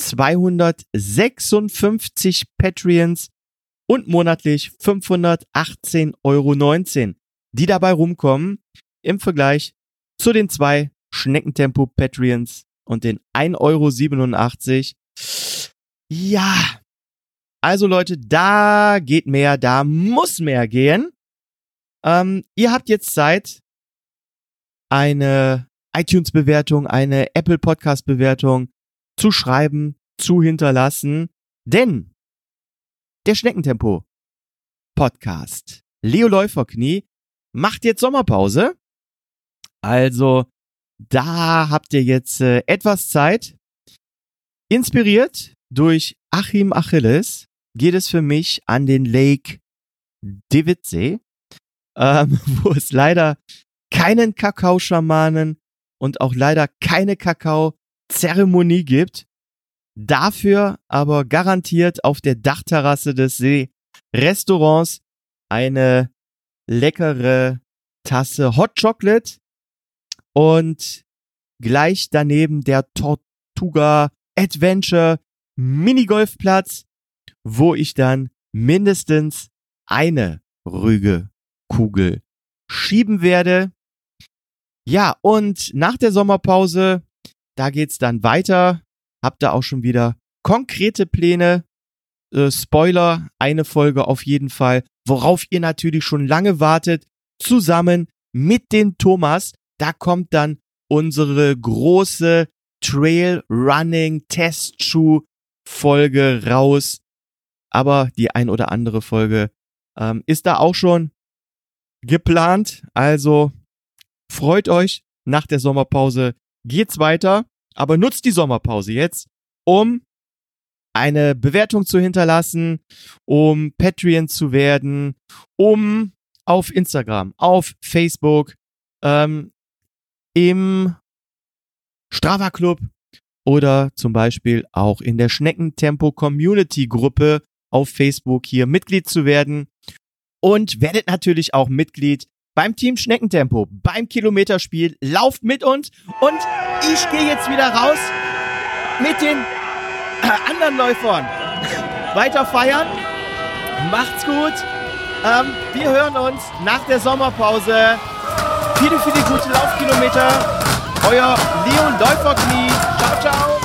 256 Patreons und monatlich 518,19 Euro die dabei rumkommen im Vergleich zu den zwei Schneckentempo Patreons und den 1,87 Euro. Ja. Also Leute, da geht mehr, da muss mehr gehen. Ähm, ihr habt jetzt Zeit, eine iTunes-Bewertung, eine Apple Podcast-Bewertung zu schreiben, zu hinterlassen, denn der Schneckentempo Podcast Leo Läuferknie macht jetzt Sommerpause. Also da habt ihr jetzt äh, etwas Zeit. Inspiriert durch Achim Achilles geht es für mich an den Lake Dividsee, ähm, <laughs> wo es leider keinen Kakaoschamanen und auch leider keine Kakao-Zeremonie gibt. Dafür aber garantiert auf der Dachterrasse des See-Restaurants eine leckere Tasse Hot Chocolate und gleich daneben der Tortuga Adventure Minigolfplatz, wo ich dann mindestens eine Rüge-Kugel schieben werde. Ja, und nach der Sommerpause, da geht's dann weiter. Habt ihr auch schon wieder konkrete Pläne? Äh, Spoiler, eine Folge auf jeden Fall worauf ihr natürlich schon lange wartet, zusammen mit den Thomas. Da kommt dann unsere große Trail Running Testschuh Folge raus. Aber die ein oder andere Folge ähm, ist da auch schon geplant. Also freut euch. Nach der Sommerpause geht's weiter. Aber nutzt die Sommerpause jetzt, um eine Bewertung zu hinterlassen, um Patreon zu werden, um auf Instagram, auf Facebook, ähm, im Strava Club oder zum Beispiel auch in der Schneckentempo Community Gruppe auf Facebook hier Mitglied zu werden und werdet natürlich auch Mitglied beim Team Schneckentempo, beim Kilometerspiel. Lauft mit uns und ich gehe jetzt wieder raus mit den <coughs> anderen Läufern weiter feiern. Macht's gut. Ähm, wir hören uns nach der Sommerpause. Viele, viele gute Laufkilometer. Euer Leon Läuferknie. Ciao, ciao.